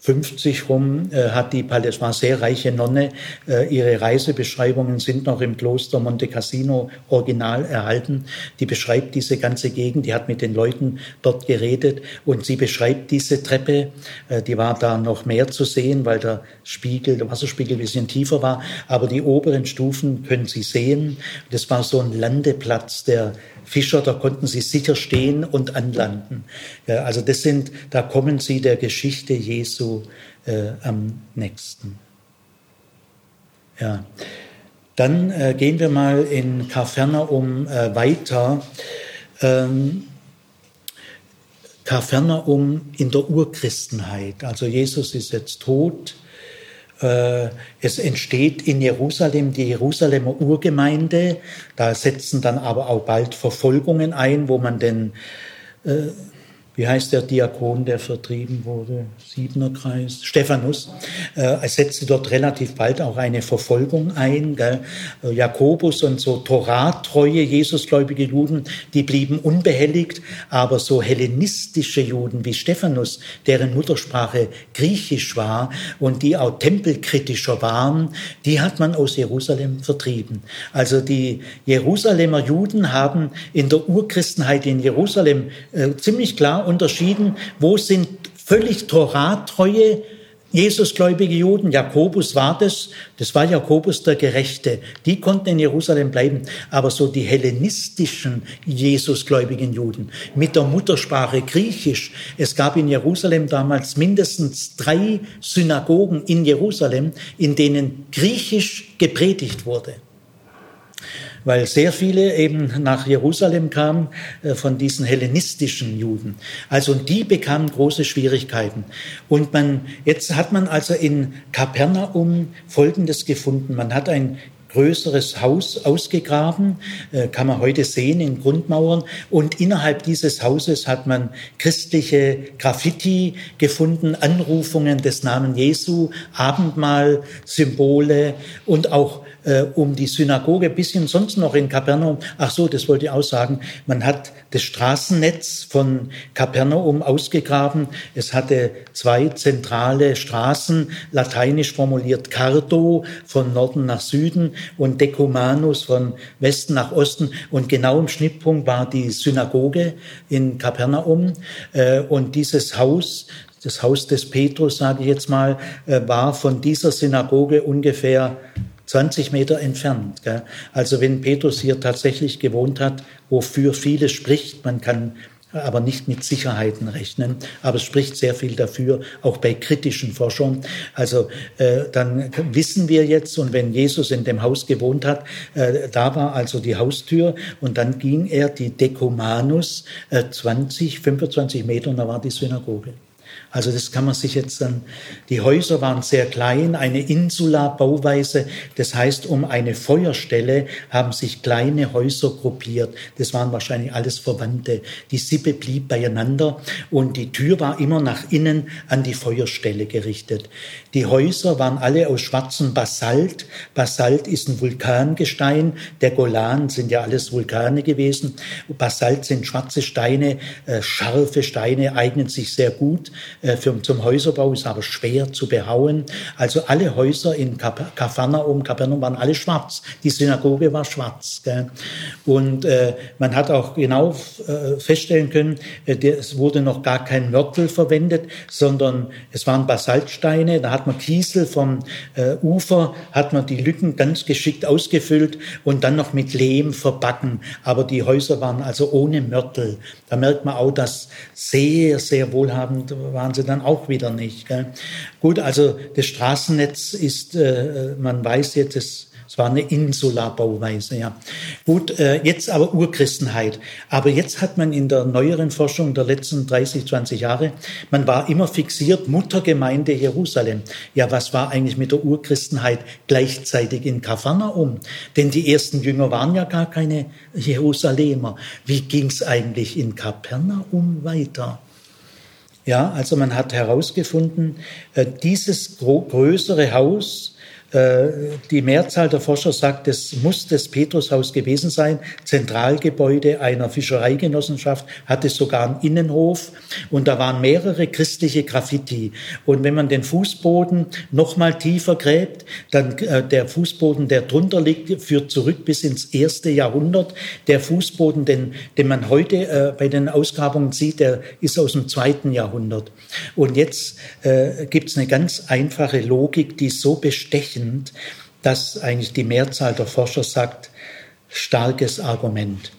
S1: 50 rum äh, hat die das war sehr reiche Nonne, äh, ihre Reisebeschreibungen sind noch im Kloster Monte Cassino original erhalten. Die beschreibt diese ganze Gegend, die hat mit den Leuten dort geredet und sie beschreibt diese Treppe, äh, die war da noch mehr zu sehen, weil der Spiegel, der Wasserspiegel ein bisschen tiefer war, aber die oberen Stufen können Sie sehen. Das war so ein Landeplatz der Fischer, da konnten sie sicher stehen und anlanden. Ja, also das sind, da kommen sie der Geschichte Jesu äh, am nächsten. Ja. Dann äh, gehen wir mal in Kapernaum äh, weiter. Ähm, Kapernaum in der Urchristenheit. Also Jesus ist jetzt tot. Äh, es entsteht in Jerusalem die Jerusalemer Urgemeinde. Da setzen dann aber auch bald Verfolgungen ein, wo man den äh, wie heißt der Diakon, der vertrieben wurde? Siebener Kreis, Stephanus. Äh, setzte dort relativ bald auch eine Verfolgung ein. Gell? Äh, Jakobus und so Torahtreue, Jesusgläubige Juden, die blieben unbehelligt, aber so hellenistische Juden wie Stephanus, deren Muttersprache Griechisch war und die auch tempelkritischer waren, die hat man aus Jerusalem vertrieben. Also die Jerusalemer Juden haben in der Urchristenheit in Jerusalem äh, ziemlich klar unterschieden, wo sind völlig Torahtreue Jesusgläubige Juden, Jakobus war das, das war Jakobus der Gerechte, die konnten in Jerusalem bleiben, aber so die hellenistischen Jesusgläubigen Juden mit der Muttersprache Griechisch, es gab in Jerusalem damals mindestens drei Synagogen in Jerusalem, in denen Griechisch gepredigt wurde weil sehr viele eben nach Jerusalem kamen äh, von diesen hellenistischen Juden. Also die bekamen große Schwierigkeiten. Und man, jetzt hat man also in Kapernaum Folgendes gefunden. Man hat ein größeres Haus ausgegraben, äh, kann man heute sehen in Grundmauern. Und innerhalb dieses Hauses hat man christliche Graffiti gefunden, Anrufungen des Namen Jesu, Abendmahl, Symbole und auch äh, um die Synagoge, bisschen sonst noch in Kapernaum. Ach so, das wollte ich auch sagen. Man hat das Straßennetz von Kapernaum ausgegraben. Es hatte zwei zentrale Straßen, lateinisch formuliert Cardo von Norden nach Süden und Decumanus von Westen nach Osten. Und genau im Schnittpunkt war die Synagoge in Kapernaum. Äh, und dieses Haus das Haus des Petrus, sage ich jetzt mal, äh, war von dieser Synagoge ungefähr 20 Meter entfernt. Gell? Also wenn Petrus hier tatsächlich gewohnt hat, wofür vieles spricht, man kann aber nicht mit Sicherheiten rechnen. Aber es spricht sehr viel dafür, auch bei kritischen Forschern. Also äh, dann wissen wir jetzt, und wenn Jesus in dem Haus gewohnt hat, äh, da war also die Haustür und dann ging er die Decumanus äh, 20, 25 Meter und da war die Synagoge. Also das kann man sich jetzt dann, die Häuser waren sehr klein, eine Insula-Bauweise, das heißt, um eine Feuerstelle haben sich kleine Häuser gruppiert. Das waren wahrscheinlich alles Verwandte. Die Sippe blieb beieinander und die Tür war immer nach innen an die Feuerstelle gerichtet. Die Häuser waren alle aus schwarzem Basalt. Basalt ist ein Vulkangestein. Der Golan sind ja alles Vulkane gewesen. Basalt sind schwarze Steine, äh, scharfe Steine, eignen sich sehr gut äh, für, zum Häuserbau, ist aber schwer zu behauen. Also alle Häuser in Kapernaum, Kapernaum waren alle schwarz. Die Synagoge war schwarz. Gell? Und äh, man hat auch genau äh, feststellen können, äh, es wurde noch gar kein Mörtel verwendet, sondern es waren Basaltsteine. Da hat man Kiesel vom äh, Ufer, hat man die Lücken ganz geschickt ausgefüllt und dann noch mit Lehm verbacken. Aber die Häuser waren also ohne Mörtel. Da merkt man auch, dass sehr, sehr wohlhabend waren sie dann auch wieder nicht. Gell? Gut, also das Straßennetz ist, äh, man weiß jetzt, es es war eine Insula-Bauweise, ja. Gut, äh, jetzt aber Urchristenheit. Aber jetzt hat man in der neueren Forschung der letzten 30, 20 Jahre, man war immer fixiert, Muttergemeinde Jerusalem. Ja, was war eigentlich mit der Urchristenheit gleichzeitig in Kapharnaum? Denn die ersten Jünger waren ja gar keine Jerusalemer. Wie ging's eigentlich in Kapernaum weiter? Ja, also man hat herausgefunden, äh, dieses größere Haus, die Mehrzahl der Forscher sagt, es muss das Petrushaus gewesen sein. Zentralgebäude einer Fischereigenossenschaft hatte sogar einen Innenhof und da waren mehrere christliche Graffiti. Und wenn man den Fußboden noch mal tiefer gräbt, dann äh, der Fußboden, der drunter liegt, führt zurück bis ins erste Jahrhundert. Der Fußboden, den, den man heute äh, bei den Ausgrabungen sieht, der ist aus dem zweiten Jahrhundert. Und jetzt äh, gibt es eine ganz einfache Logik, die so bestechend entsprechend, dass eigentlich die Mehrzahl der Forscher sagt, starkes Argument.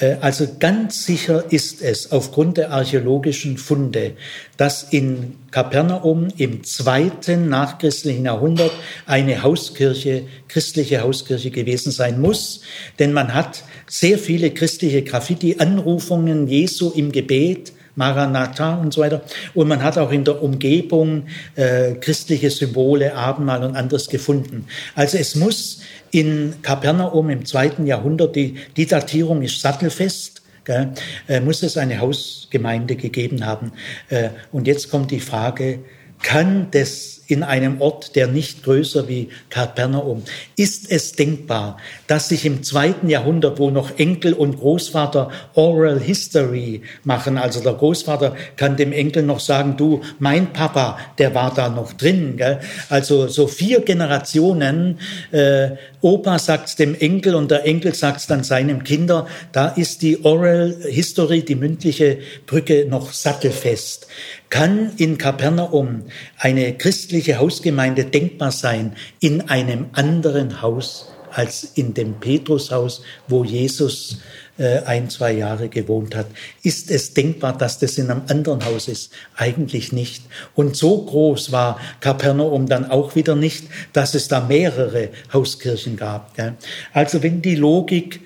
S1: Äh, also ganz sicher ist es aufgrund der archäologischen Funde, dass in Kapernaum im zweiten nachchristlichen Jahrhundert eine Hauskirche, christliche Hauskirche gewesen sein muss, denn man hat sehr viele christliche Graffiti-Anrufungen Jesu im Gebet Maranatha und so weiter. Und man hat auch in der Umgebung äh, christliche Symbole, Abendmahl und anderes gefunden. Also es muss in Kapernaum im zweiten Jahrhundert, die, die Datierung ist sattelfest, gell, äh, muss es eine Hausgemeinde gegeben haben. Äh, und jetzt kommt die Frage, kann das in einem Ort, der nicht größer wie Kapernaum. Ist es denkbar, dass sich im zweiten Jahrhundert, wo noch Enkel und Großvater Oral History machen, also der Großvater kann dem Enkel noch sagen, du, mein Papa, der war da noch drin. Gell? Also so vier Generationen, äh, Opa sagt's dem Enkel und der Enkel sagt's dann seinem Kinder, da ist die Oral History, die mündliche Brücke noch sattelfest. Kann in Kapernaum eine christliche Hausgemeinde denkbar sein in einem anderen Haus als in dem Petrushaus, wo Jesus äh, ein, zwei Jahre gewohnt hat. Ist es denkbar, dass das in einem anderen Haus ist? Eigentlich nicht. Und so groß war Kapernaum dann auch wieder nicht, dass es da mehrere Hauskirchen gab. Also wenn die Logik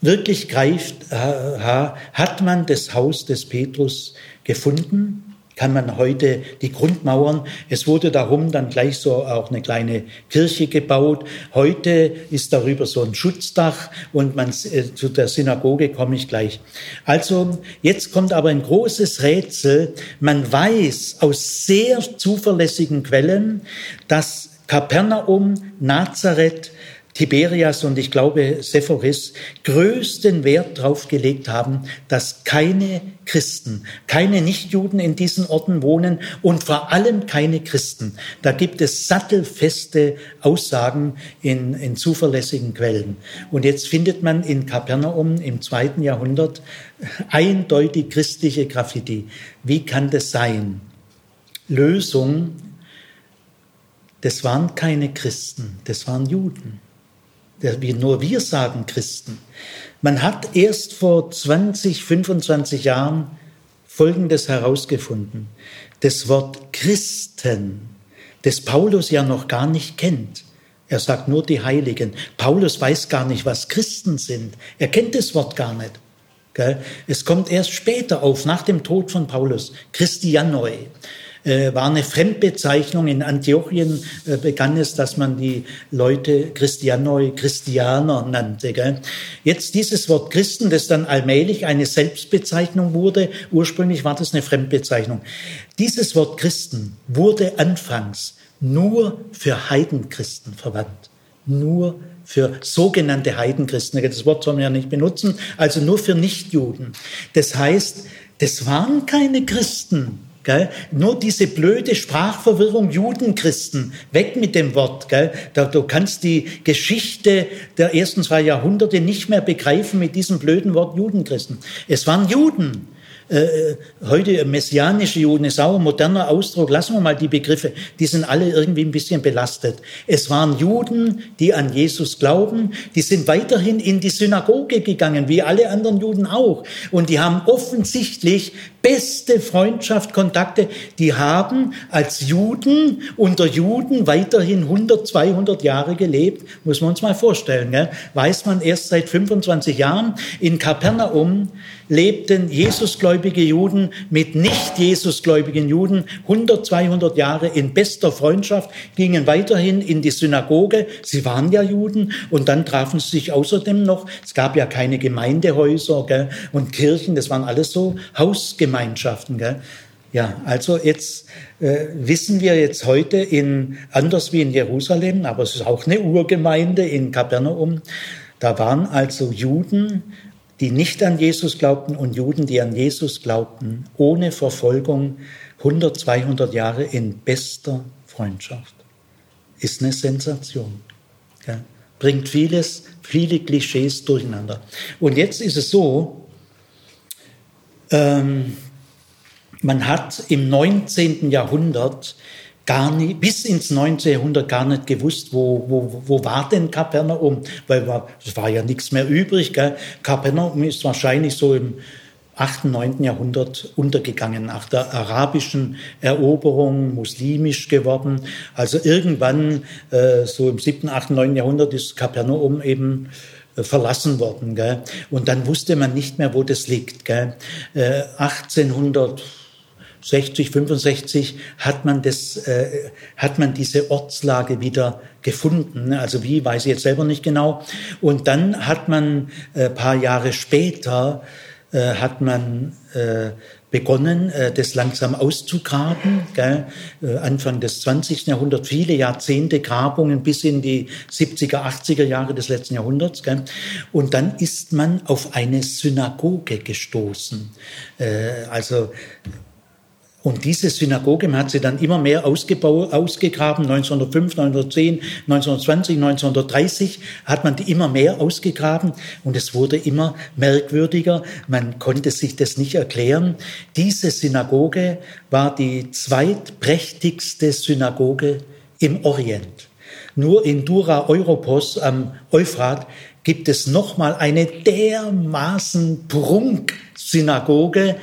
S1: wirklich greift, hat man das Haus des Petrus gefunden kann man heute die Grundmauern. Es wurde darum dann gleich so auch eine kleine Kirche gebaut. Heute ist darüber so ein Schutzdach und man äh, zu der Synagoge komme ich gleich. Also jetzt kommt aber ein großes Rätsel. Man weiß aus sehr zuverlässigen Quellen, dass Kapernaum, Nazareth, Tiberias und ich glaube Sephoris größten Wert darauf gelegt haben, dass keine Christen, keine Nichtjuden in diesen Orten wohnen und vor allem keine Christen. Da gibt es sattelfeste Aussagen in, in zuverlässigen Quellen. Und jetzt findet man in Kapernaum im zweiten Jahrhundert eindeutig christliche Graffiti. Wie kann das sein? Lösung, das waren keine Christen, das waren Juden nur wir sagen Christen. Man hat erst vor 20, 25 Jahren Folgendes herausgefunden. Das Wort Christen, das Paulus ja noch gar nicht kennt. Er sagt nur die Heiligen. Paulus weiß gar nicht, was Christen sind. Er kennt das Wort gar nicht. Es kommt erst später auf, nach dem Tod von Paulus, Christianoi äh, war eine Fremdbezeichnung. In Antiochien äh, begann es, dass man die Leute Christianoi, Christianer nannte. Jetzt dieses Wort Christen, das dann allmählich eine Selbstbezeichnung wurde. Ursprünglich war das eine Fremdbezeichnung. Dieses Wort Christen wurde anfangs nur für Heidenchristen verwandt. Nur für sogenannte Heidenchristen. Das Wort soll man ja nicht benutzen, also nur für Nichtjuden. Das heißt, das waren keine Christen. Gell? Nur diese blöde Sprachverwirrung Judenchristen, weg mit dem Wort. Gell? Da, du kannst die Geschichte der ersten zwei Jahrhunderte nicht mehr begreifen mit diesem blöden Wort Judenchristen. Es waren Juden. Äh, heute messianische Juden ist auch ein moderner Ausdruck. Lassen wir mal die Begriffe. Die sind alle irgendwie ein bisschen belastet. Es waren Juden, die an Jesus glauben. Die sind weiterhin in die Synagoge gegangen, wie alle anderen Juden auch. Und die haben offensichtlich beste Freundschaft, Kontakte. Die haben als Juden unter Juden weiterhin 100, 200 Jahre gelebt. Muss man uns mal vorstellen. Gell? Weiß man erst seit 25 Jahren. In Kapernaum lebten Jesusgläubige Juden mit nicht Jesusgläubigen Juden 100, 200 Jahre in bester Freundschaft, gingen weiterhin in die Synagoge. Sie waren ja Juden und dann trafen sie sich außerdem noch. Es gab ja keine Gemeindehäuser gell, und Kirchen, das waren alles so Hausgemeinschaften. Gell. Ja, also jetzt äh, wissen wir jetzt heute in anders wie in Jerusalem, aber es ist auch eine Urgemeinde in Kapernaum. Da waren also Juden die nicht an Jesus glaubten und Juden, die an Jesus glaubten, ohne Verfolgung 100, 200 Jahre in bester Freundschaft. Ist eine Sensation. Ja. Bringt vieles, viele Klischees durcheinander. Und jetzt ist es so, ähm, man hat im 19. Jahrhundert gar nicht, bis ins 19. Jahrhundert gar nicht gewusst, wo, wo, wo war denn Kapernaum, weil es war ja nichts mehr übrig. Gell? Kapernaum ist wahrscheinlich so im 8., 9. Jahrhundert untergegangen, nach der arabischen Eroberung, muslimisch geworden. Also irgendwann, äh, so im 7., 8., 9. Jahrhundert ist Kapernaum eben verlassen worden. Gell? Und dann wusste man nicht mehr, wo das liegt. Gell? Äh, 1800 60, 65 hat man das, äh, hat man diese Ortslage wieder gefunden. Also wie, weiß ich jetzt selber nicht genau. Und dann hat man äh, paar Jahre später äh, hat man äh, begonnen, äh, das langsam auszugraben. Gell? Äh, Anfang des 20. Jahrhunderts, viele Jahrzehnte Grabungen bis in die 70er, 80er Jahre des letzten Jahrhunderts. Gell? Und dann ist man auf eine Synagoge gestoßen. Äh, also und diese Synagoge, man hat sie dann immer mehr ausgebaut, ausgegraben, 1905, 1910, 1920, 1930 hat man die immer mehr ausgegraben und es wurde immer merkwürdiger. Man konnte sich das nicht erklären. Diese Synagoge war die zweitprächtigste Synagoge im Orient. Nur in Dura Europos am Euphrat gibt es nochmal eine dermaßen Prunk Synagoge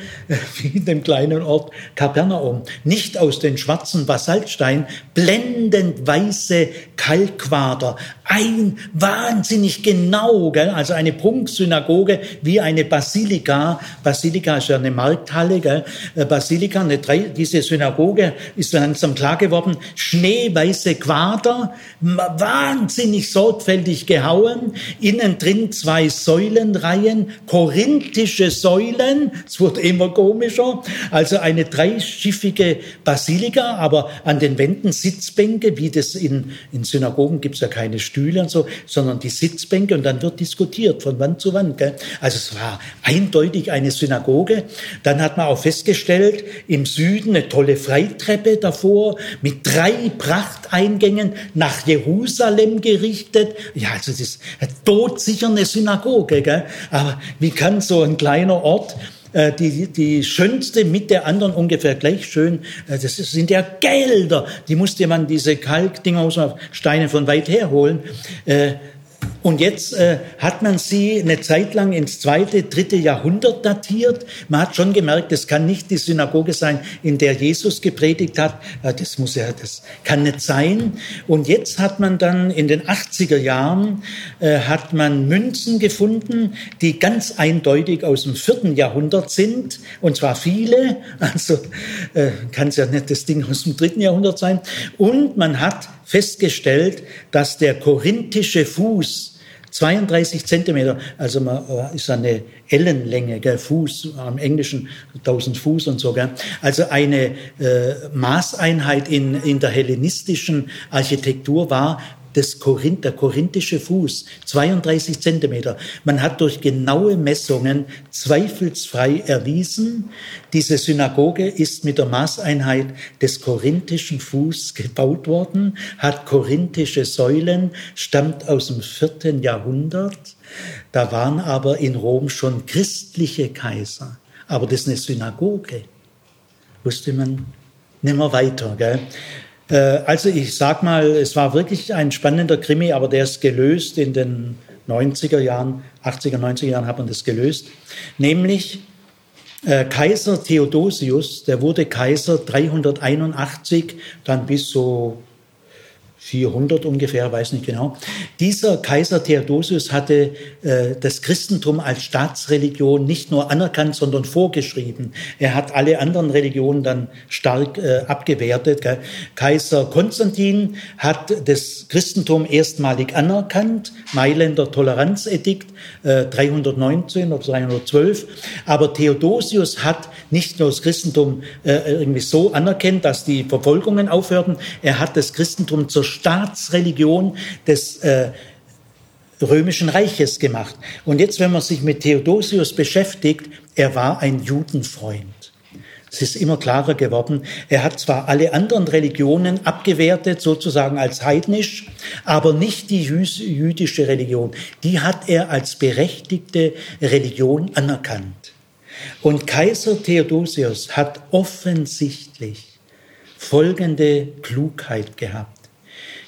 S1: wie in dem kleinen Ort Kapernaum. Nicht aus den schwarzen Basaltsteinen, blendend weiße Kalkquader. Ein wahnsinnig genau, gell? also eine Prunksynagoge wie eine Basilika. Basilika ist ja eine Markthalle, gell? Äh, Basilika, eine drei, diese Synagoge ist langsam klar geworden. Schneeweiße Quader, wahnsinnig sorgfältig gehauen. Innen drin zwei Säulenreihen, korinthische Säulen. Es wurde immer komischer. Also eine dreischiffige Basilika, aber an den Wänden Sitzbänke, wie das in, in Synagogen gibt es ja keine Stühle und so, sondern die Sitzbänke und dann wird diskutiert von Wand zu Wand. Gell? Also es war eindeutig eine Synagoge. Dann hat man auch festgestellt, im Süden eine tolle Freitreppe davor mit drei Prachteingängen nach Jerusalem gerichtet. Ja, also das ist todsicher eine Synagoge. Gell? Aber wie kann so ein kleiner Ort, äh, die, die schönste mit der anderen ungefähr gleich schön. Äh, das sind ja Gelder. Die musste man, diese Kalkdinger aus Steine von weit her holen. Äh, Und jetzt äh, hat man sie eine Zeit lang ins zweite, dritte Jahrhundert datiert. Man hat schon gemerkt, es kann nicht die Synagoge sein, in der Jesus gepredigt hat. Ja, das muss ja, das kann nicht sein. Und jetzt hat man dann in den 80er Jahren äh, hat man Münzen gefunden, die ganz eindeutig aus dem vierten Jahrhundert sind. Und zwar viele. Also äh, kann es ja nicht das Ding aus dem dritten Jahrhundert sein. Und man hat festgestellt, dass der korinthische Fuß 32 Zentimeter, also man, äh, ist eine Ellenlänge, gell, Fuß, am Englischen 1000 Fuß und so, gell. also eine äh, Maßeinheit in, in der hellenistischen Architektur war, des Korinth, der korinthische Fuß, 32 Zentimeter. Man hat durch genaue Messungen zweifelsfrei erwiesen, diese Synagoge ist mit der Maßeinheit des korinthischen Fuß gebaut worden, hat korinthische Säulen, stammt aus dem vierten Jahrhundert. Da waren aber in Rom schon christliche Kaiser. Aber das ist eine Synagoge. Wusste man nimmer weiter. Gell? Äh, also ich sag mal, es war wirklich ein spannender Krimi, aber der ist gelöst in den 90er Jahren, 80er, 90er Jahren hat man das gelöst. Nämlich äh, Kaiser Theodosius, der wurde Kaiser 381, dann bis so 400 ungefähr, weiß nicht genau. Dieser Kaiser Theodosius hatte äh, das Christentum als Staatsreligion nicht nur anerkannt, sondern vorgeschrieben. Er hat alle anderen Religionen dann stark äh, abgewertet. Kaiser Konstantin hat das Christentum erstmalig anerkannt, Mailänder Toleranzedikt äh, 319 oder 312. Aber Theodosius hat nicht nur das Christentum äh, irgendwie so anerkannt, dass die Verfolgungen aufhörten, er hat das Christentum zur Staatsreligion des äh, römischen Reiches gemacht. Und jetzt, wenn man sich mit Theodosius beschäftigt, er war ein Judenfreund. Es ist immer klarer geworden. Er hat zwar alle anderen Religionen abgewertet, sozusagen als heidnisch, aber nicht die jüdische Religion. Die hat er als berechtigte Religion anerkannt. Und Kaiser Theodosius hat offensichtlich folgende Klugheit gehabt.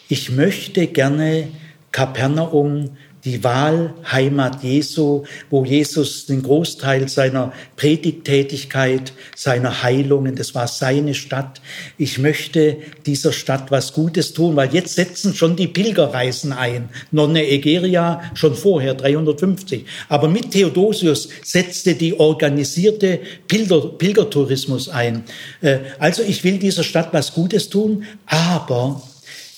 S1: Ich möchte gerne Kapernaum, die Wahlheimat Jesu, wo Jesus den Großteil seiner Predigtätigkeit, seiner Heilungen, das war seine Stadt. Ich möchte dieser Stadt was Gutes tun, weil jetzt setzen schon die Pilgerreisen ein. Nonne Egeria schon vorher, 350. Aber mit Theodosius setzte die organisierte Pilger, Pilgertourismus ein. Äh, also ich will dieser Stadt was Gutes tun, aber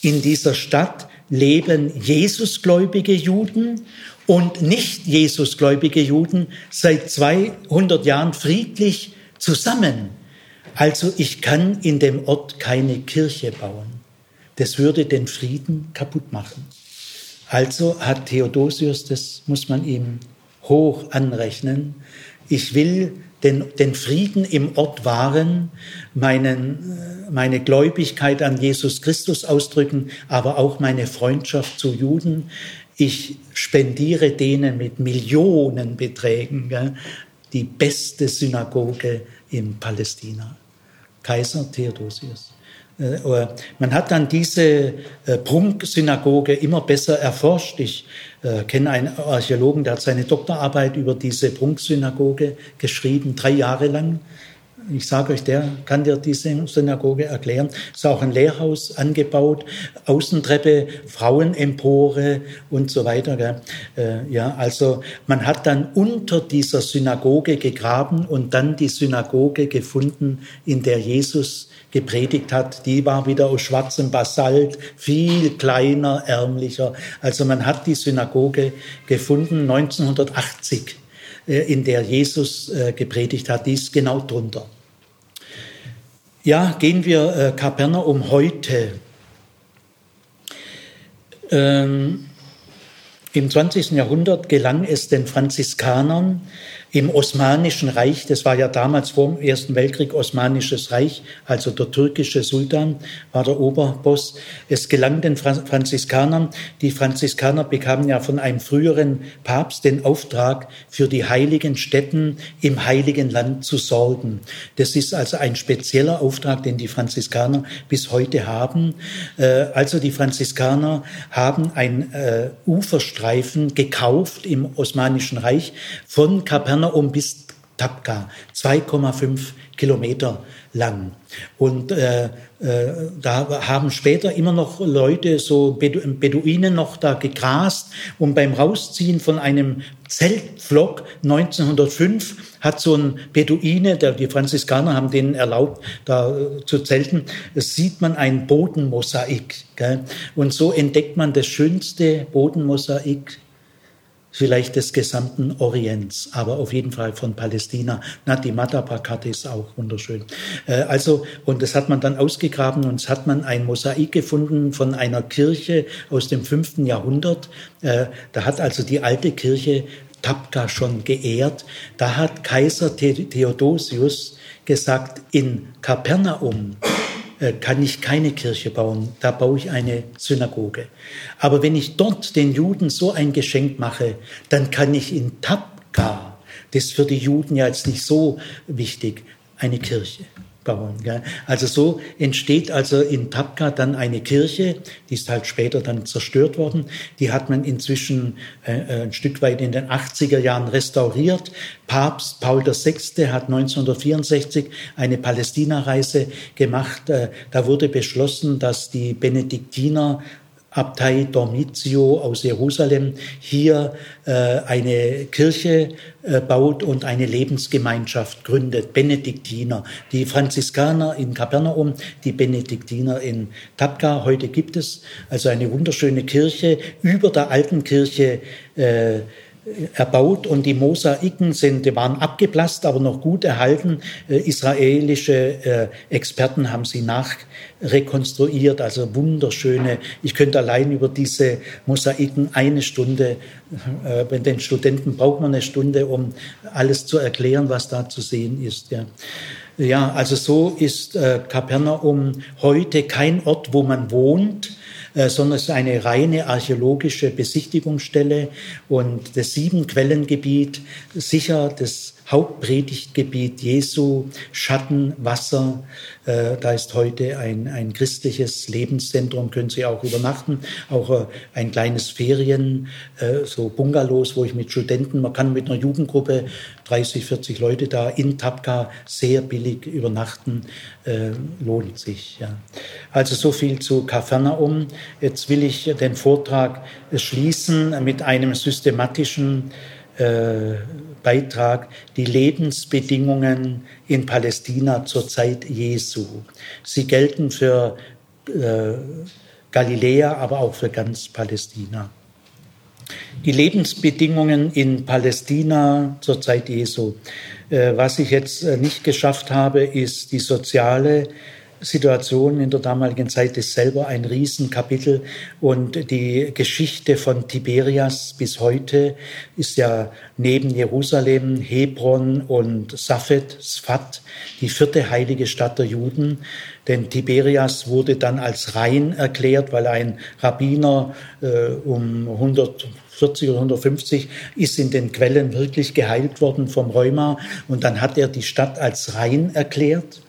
S1: in dieser Stadt leben Jesusgläubige Juden und nicht Jesusgläubige Juden seit 200 Jahren friedlich zusammen. Also ich kann in dem Ort keine Kirche bauen. Das würde den Frieden kaputt machen. Also hat Theodosius, das muss man ihm hoch anrechnen, ich will den, den Frieden im Ort wahren, meinen, äh, meine Gläubigkeit an Jesus Christus ausdrücken, aber auch meine Freundschaft zu Juden. Ich spendiere denen mit Millionenbeträgen gell, die beste Synagoge in Palästina. Kaiser Theodosius. Äh, man hat dann diese äh, Prunksynagoge immer besser erforscht. Ich äh, kenne einen Archäologen, der hat seine Doktorarbeit über diese Prunksynagoge geschrieben, drei Jahre lang. Ich sage euch, der kann dir diese Synagoge erklären. Es ist auch ein Lehrhaus angebaut, Außentreppe, Frauenempore und so weiter. Äh, ja, also man hat dann unter dieser Synagoge gegraben und dann die Synagoge gefunden, in der Jesus gepredigt hat, die war wieder aus schwarzem Basalt, viel kleiner, ärmlicher. Also man hat die Synagoge gefunden 1980, äh, in der Jesus äh, gepredigt hat, die ist genau drunter. Ja, gehen wir äh, Kapernaum heute. Ähm, Im 20. Jahrhundert gelang es den Franziskanern, im Osmanischen Reich, das war ja damals vor dem Ersten Weltkrieg Osmanisches Reich, also der türkische Sultan war der Oberboss. Es gelang den Franziskanern, die Franziskaner bekamen ja von einem früheren Papst den Auftrag, für die heiligen Städten im heiligen Land zu sorgen. Das ist also ein spezieller Auftrag, den die Franziskaner bis heute haben. Äh, also die Franziskaner haben ein äh, Mittelmeerstreifen gekauft im Osmanischen Reich von Kapernaum bis Tabqa, 2,5 Kilometer lang. Und äh, äh, da haben später immer noch Leute, so Bedu Beduinen noch da gegrast und beim Rausziehen von einem Zeltflock 1905 hat so ein Beduine, der, die Franziskaner haben denen erlaubt, da äh, zu zelten, sieht man ein Bodenmosaik. Gell? Und so entdeckt man das schönste Bodenmosaik vielleicht des gesamten Orients, aber auf jeden Fall von Palästina. Na, die Madaba-Karte ist auch wunderschön. Äh, also, und das hat man dann ausgegraben und es hat man ein Mosaik gefunden von einer Kirche aus dem fünften Jahrhundert. Äh, da hat also die alte Kirche Tabka schon geehrt. Da hat Kaiser Theodosius gesagt, in Kapernaum kann ich keine Kirche bauen, da baue ich eine Synagoge. Aber wenn ich dort den Juden so ein Geschenk mache, dann kann ich in Tabka, das ist für die Juden ja jetzt nicht so wichtig, eine Kirche bauen. Gell? Also so entsteht also in Tapka dann eine Kirche, die ist halt später dann zerstört worden. Die hat man inzwischen äh, äh ein Stück weit in den 80er Jahren restauriert. Papst Paul VI. hat 1964 eine Palästina-Reise gemacht. Äh, da wurde beschlossen, dass die Benediktiner Abtei Dormitio aus Jerusalem hier äh, eine Kirche äh, baut und eine Lebensgemeinschaft gründet, Benediktiner. Die Franziskaner in Kapernaum, die Benediktiner in Tabka. Heute gibt es also eine wunderschöne Kirche über der alten Kirche. Äh, erbaut und die Mosaiken sind, die waren abgeblasst, aber noch gut erhalten. Äh, israelische äh, Experten haben sie nachrekonstruiert, also wunderschöne. Ich könnte allein über diese Mosaiken eine Stunde, äh, wenn den Studenten braucht man eine Stunde, um alles zu erklären, was da zu sehen ist. Ja. Ja, also so ist äh, Kapernaum heute kein Ort, wo man wohnt, äh, sondern es ist eine reine archäologische Besichtigungsstelle und das Sieben-Quellengebiet, sicher das Hauptpredigtgebiet Jesu, Schatten, Wasser. Äh, da ist heute ein, ein christliches Lebenszentrum, können Sie auch übernachten, auch äh, ein kleines Ferien, äh, so Bungalows, wo ich mit Studenten, man kann mit einer Jugendgruppe 30, 40 Leute da in Tapka sehr billig übernachten, äh, lohnt sich. Ja. Also so viel zu Kapernaum. Jetzt will ich den Vortrag schließen mit einem systematischen äh, Beitrag die Lebensbedingungen in Palästina zur Zeit Jesu. Sie gelten für äh, Galiläa, aber auch für ganz Palästina. Die Lebensbedingungen in Palästina zur Zeit Jesu. Äh, was ich jetzt äh, nicht geschafft habe, ist die soziale Situation in der damaligen Zeit ist selber ein Riesenkapitel und die Geschichte von Tiberias bis heute ist ja neben Jerusalem, Hebron und Safed, Sfat, die vierte heilige Stadt der Juden. Denn Tiberias wurde dann als rein erklärt, weil ein Rabbiner äh, um 140 oder 150 ist in den Quellen wirklich geheilt worden vom Rheuma und dann hat er die Stadt als rein erklärt.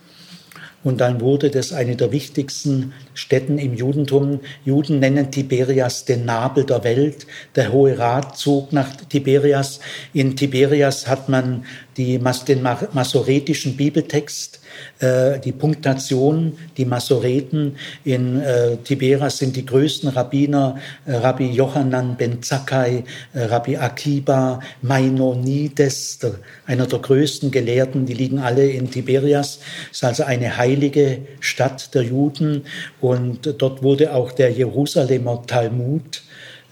S1: Und dann wurde das eine der wichtigsten Städten im Judentum. Juden nennen Tiberias den Nabel der Welt. Der Hohe Rat zog nach Tiberias. In Tiberias hat man die, den masoretischen Bibeltext, die Punktation, die Masoreten. In äh, Tiberias sind die größten Rabbiner, äh, Rabbi Johanan ben Zakkai, äh, Rabbi Akiba, Maimonides, einer der größten Gelehrten, die liegen alle in Tiberias. Es ist also eine heilige Stadt der Juden und dort wurde auch der Jerusalemer Talmud,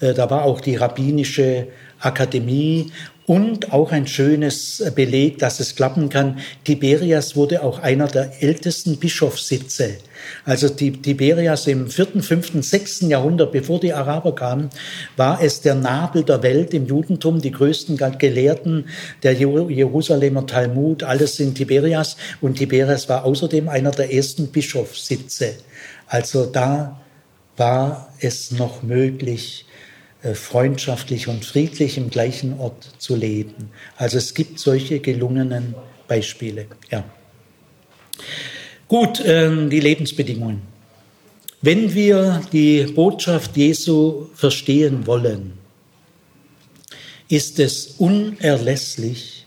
S1: äh, da war auch die rabbinische Akademie und auch ein schönes Beleg, dass es klappen kann. Tiberias wurde auch einer der ältesten Bischofssitze. Also die Tiberias im vierten, fünften, sechsten Jahrhundert, bevor die Araber kamen, war es der Nabel der Welt im Judentum. Die größten Gelehrten, der Jerusalemer Talmud, alles in Tiberias. Und Tiberias war außerdem einer der ersten Bischofssitze. Also da war es noch möglich, freundschaftlich und friedlich im gleichen Ort zu leben. Also es gibt solche gelungenen Beispiele. Ja. Gut, ähm, die Lebensbedingungen. Wenn wir die Botschaft Jesu verstehen wollen, ist es unerlässlich,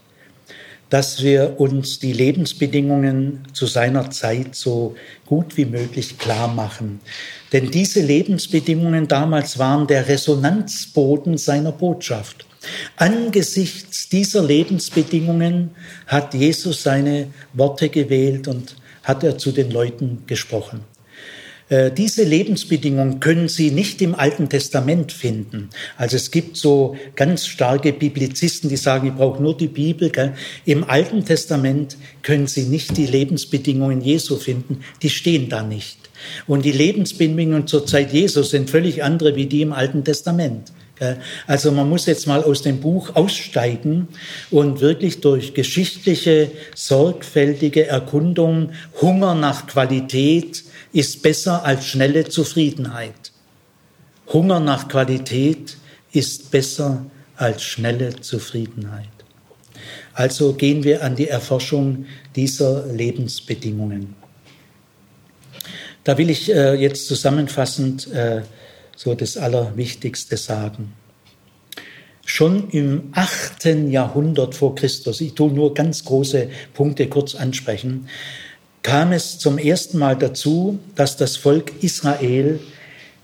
S1: dass wir uns die Lebensbedingungen zu seiner Zeit so gut wie möglich klar machen. Denn diese Lebensbedingungen damals waren der Resonanzboden seiner Botschaft. Angesichts dieser Lebensbedingungen hat Jesus seine Worte gewählt und hat er zu den Leuten gesprochen. Äh, diese Lebensbedingungen können Sie nicht im Alten Testament finden. Also es gibt so ganz starke Biblizisten, die sagen, ich brauche nur die Bibel. Im Alten Testament können Sie nicht die Lebensbedingungen Jesu finden. Die stehen da nicht. Und die Lebensbedingungen zur Zeit Jesu sind völlig andere wie die im Alten Testament. Also man muss jetzt mal aus dem Buch aussteigen und wirklich durch geschichtliche, sorgfältige Erkundung Hunger nach Qualität, ist besser als schnelle Zufriedenheit. Hunger nach Qualität ist besser als schnelle Zufriedenheit. Also gehen wir an die Erforschung dieser Lebensbedingungen. Da will ich äh, jetzt zusammenfassend äh, so das Allerwichtigste sagen. Schon im achten Jahrhundert vor Christus, ich tue nur ganz große Punkte kurz ansprechen, kam es zum ersten Mal dazu, dass das Volk Israel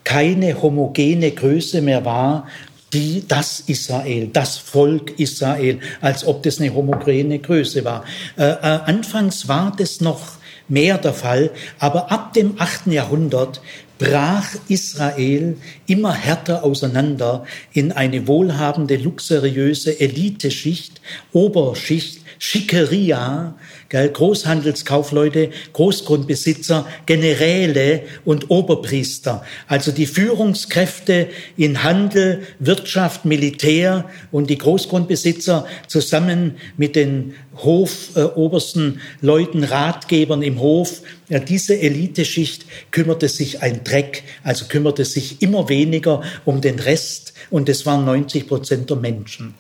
S1: keine homogene Größe mehr war, die, das Israel, das Volk Israel, als ob das eine homogene Größe war. Äh, äh, anfangs war das noch mehr der Fall, aber ab dem achten Jahrhundert brach Israel immer härter auseinander in eine wohlhabende, luxuriöse Eliteschicht, Oberschicht, Schickeria, gell, Großhandelskaufleute, Großgrundbesitzer, Generäle und Oberpriester. Also die Führungskräfte in Handel, Wirtschaft, Militär und die Großgrundbesitzer zusammen mit den Hofobersten äh, Leuten, Ratgebern im Hof. Ja, diese Eliteschicht kümmerte sich ein Dreck, also kümmerte sich immer weniger um den Rest und das waren 90 Prozent der Menschen.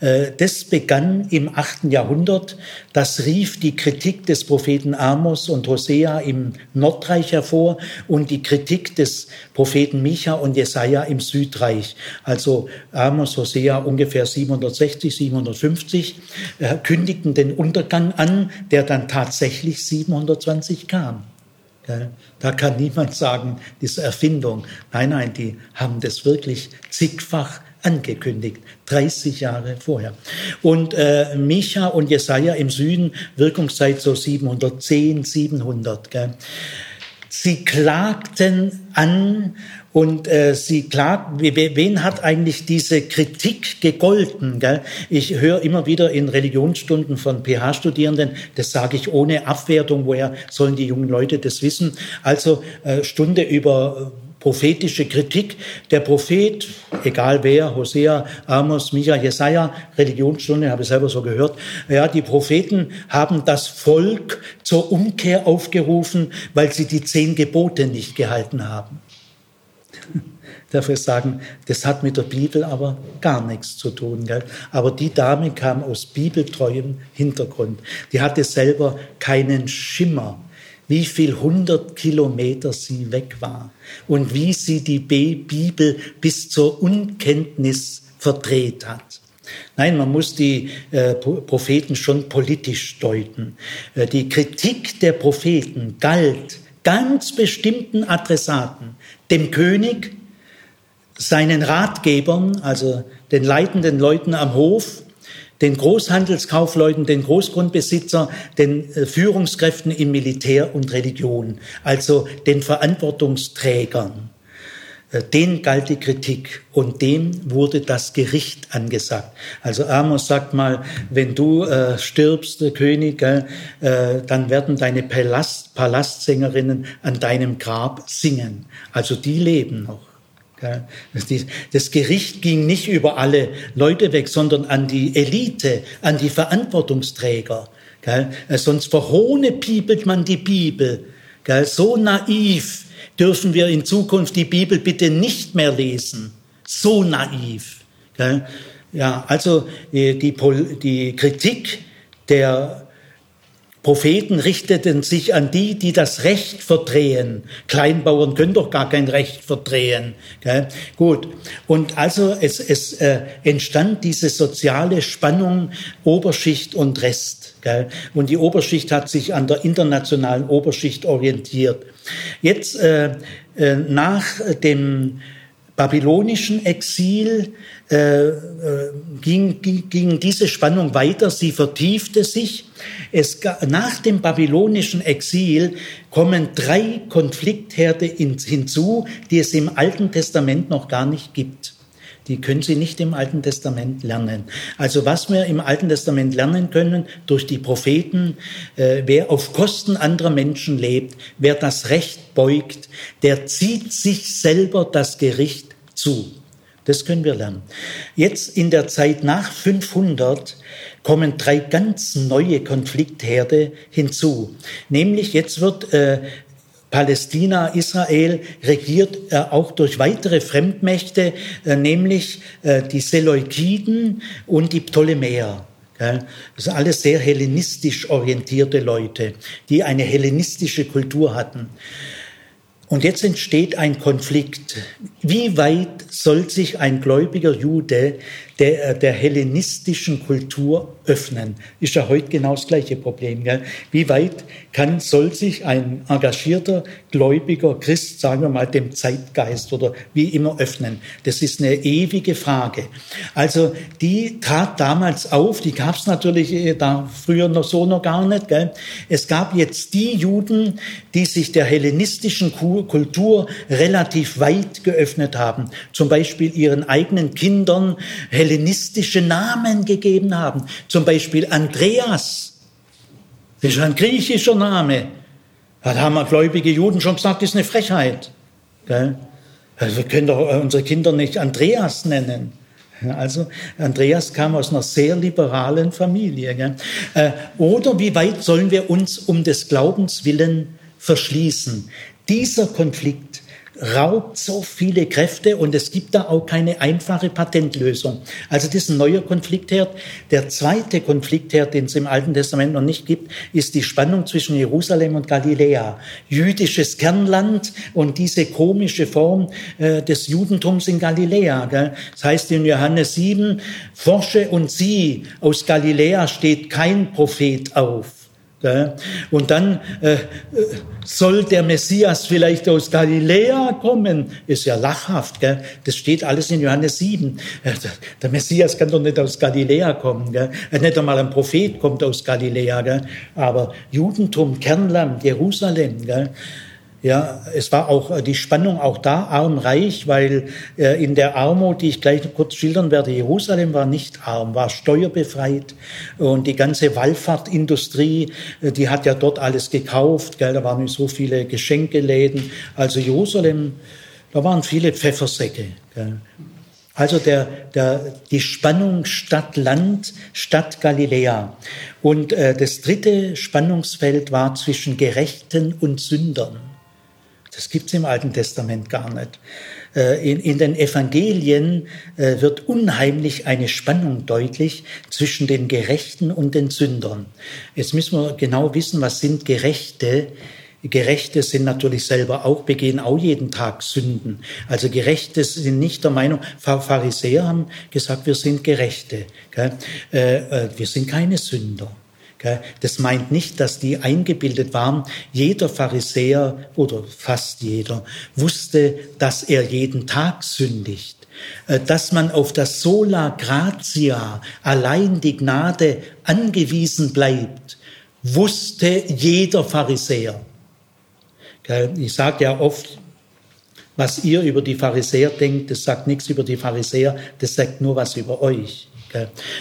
S1: Äh, das begann im achten Jahrhundert. Das rief die Kritik des Propheten Amos und Hosea im Nordreich hervor und die Kritik des Propheten Micha und Jesaja im Südreich. Also Amos, Hosea ungefähr 760, 750 äh, kündigten den Untergang an, der dann tatsächlich 720 kam. Da kann niemand sagen, diese Erfindung. Nein, nein, die haben das wirklich zigfach angekündigt, 30 Jahre vorher. Und äh, Micha und Jesaja im Süden, Wirkungszeit so 710, 700. Gell. Sie klagten an und äh, sie klagt, wen hat eigentlich diese Kritik gegolten? Gell? Ich höre immer wieder in Religionsstunden von PH-Studierenden, das sage ich ohne Abwertung, woher sollen die jungen Leute das wissen? Also äh, Stunde über prophetische Kritik. Der Prophet, egal wer, Hosea, Amos, Micha, Jesaja, Religionsstunde, habe ich selber so gehört. Ja, die Propheten haben das Volk zur Umkehr aufgerufen, weil sie die zehn Gebote nicht gehalten haben. Dafür sagen, das hat mit der Bibel aber gar nichts zu tun. Gell? Aber die Dame kam aus bibeltreuem Hintergrund. Die hatte selber keinen Schimmer, wie viel hundert Kilometer sie weg war und wie sie die Bibel bis zur Unkenntnis verdreht hat. Nein, man muss die äh, Propheten schon politisch deuten. Äh, die Kritik der Propheten galt ganz bestimmten Adressaten, dem König, seinen Ratgebern, also den leitenden Leuten am Hof, den Großhandelskaufleuten, den Großgrundbesitzer, den äh, Führungskräften im Militär und Religion, also den Verantwortungsträgern. Äh, den galt die Kritik und dem wurde das Gericht angesagt. Also Amos sagt mal, wenn du äh, stirbst, der König, äh, dann werden deine Palast, Palastsängerinnen an deinem Grab singen. Also die leben noch. Das Gericht ging nicht über alle Leute weg, sondern an die Elite, an die Verantwortungsträger. Sonst verhohnepiepelt man die Bibel. So naiv dürfen wir in Zukunft die Bibel bitte nicht mehr lesen. So naiv. Ja, also äh, die, die Kritik der Propheten richteten sich an die, die das Recht verdrehen. Kleinbauern können doch gar kein Recht verdrehen. Gell? Gut. Und also es, es äh, entstand diese soziale Spannung Oberschicht und Rest. Gell? Und die Oberschicht hat sich an der internationalen Oberschicht orientiert. Jetzt äh, äh, nach dem babylonischen Exil äh, äh, ging, ging diese Spannung weiter, sie vertiefte sich. Es, nach dem babylonischen Exil kommen drei Konfliktherde hinzu, die es im Alten Testament noch gar nicht gibt. Die können Sie nicht im Alten Testament lernen. Also was wir im Alten Testament lernen können durch die Propheten, äh, wer auf Kosten anderer Menschen lebt, wer das Recht beugt, der zieht sich selber das Gericht zu. Das können wir lernen. Jetzt in der Zeit nach 500 kommen drei ganz neue Konfliktherde hinzu. Nämlich jetzt wird äh, Palästina, Israel regiert äh, auch durch weitere Fremdmächte, äh, nämlich äh, die Seleukiden und die Ptolemäer. Das sind alles sehr hellenistisch orientierte Leute, die eine hellenistische Kultur hatten. Und jetzt entsteht ein Konflikt. Wie weit soll sich ein gläubiger Jude der, der hellenistischen Kultur öffnen? Ist ja heute genau das gleiche Problem. Gell? Wie weit kann, soll sich ein engagierter, gläubiger Christ, sagen wir mal, dem Zeitgeist oder wie immer öffnen? Das ist eine ewige Frage. Also die trat damals auf, die gab es natürlich äh, da früher noch so noch gar nicht. Gell? Es gab jetzt die Juden, die sich der hellenistischen Kultur relativ weit geöffnet haben, zum Beispiel ihren eigenen Kindern hellenistische Namen gegeben haben, zum Beispiel Andreas. Das ist ein griechischer Name. Da haben wir gläubige Juden schon gesagt, das ist eine Frechheit. Also wir können doch unsere Kinder nicht Andreas nennen. Also Andreas kam aus einer sehr liberalen Familie. Äh, oder wie weit sollen wir uns um des Glaubens willen verschließen? Dieser Konflikt raubt so viele Kräfte und es gibt da auch keine einfache Patentlösung. Also das ist ein neuer Konfliktherd. Der zweite Konfliktherd, den es im Alten Testament noch nicht gibt, ist die Spannung zwischen Jerusalem und Galiläa. Jüdisches Kernland und diese komische Form äh, des Judentums in Galiläa. Gell? Das heißt in Johannes 7, forsche und sieh, aus Galiläa steht kein Prophet auf. Und dann äh, soll der Messias vielleicht aus Galiläa kommen. Ist ja lachhaft. Gell? Das steht alles in Johannes 7. Äh, der Messias kann doch nicht aus Galiläa kommen. Gell? Äh, nicht einmal ein Prophet kommt aus Galiläa. Gell? Aber Judentum, Kernland, Jerusalem. Gell? Ja, es war auch äh, die Spannung auch da arm-reich, weil äh, in der Armut, die ich gleich kurz schildern werde, Jerusalem war nicht arm, war steuerbefreit und die ganze Wallfahrtindustrie, äh, die hat ja dort alles gekauft, gell, da waren so viele Geschenkeläden. Also Jerusalem, da waren viele Pfeffersäcke. Gell. Also der, der, die Spannung Stadt-Land, Stadt-Galiläa. Und äh, das dritte Spannungsfeld war zwischen Gerechten und Sündern. Das gibt es im Alten Testament gar nicht. Äh, in, in den Evangelien äh, wird unheimlich eine Spannung deutlich zwischen den Gerechten und den Sündern. Jetzt müssen wir genau wissen, was sind Gerechte. Gerechte sind natürlich selber auch, begehen auch jeden Tag Sünden. Also Gerechte sind nicht der Meinung, Pharisäer haben gesagt, wir sind Gerechte. Äh, wir sind keine Sünder. Das meint nicht, dass die eingebildet waren. Jeder Pharisäer oder fast jeder wusste, dass er jeden Tag sündigt äh, dass man auf das Sola Gratia, allein die Gnade, angewiesen bleibt, wusste jeder Pharisäer. Ich sage ja oft, was ihr über die Pharisäer denkt, das sagt nichts über die Pharisäer, das sagt nur was über euch.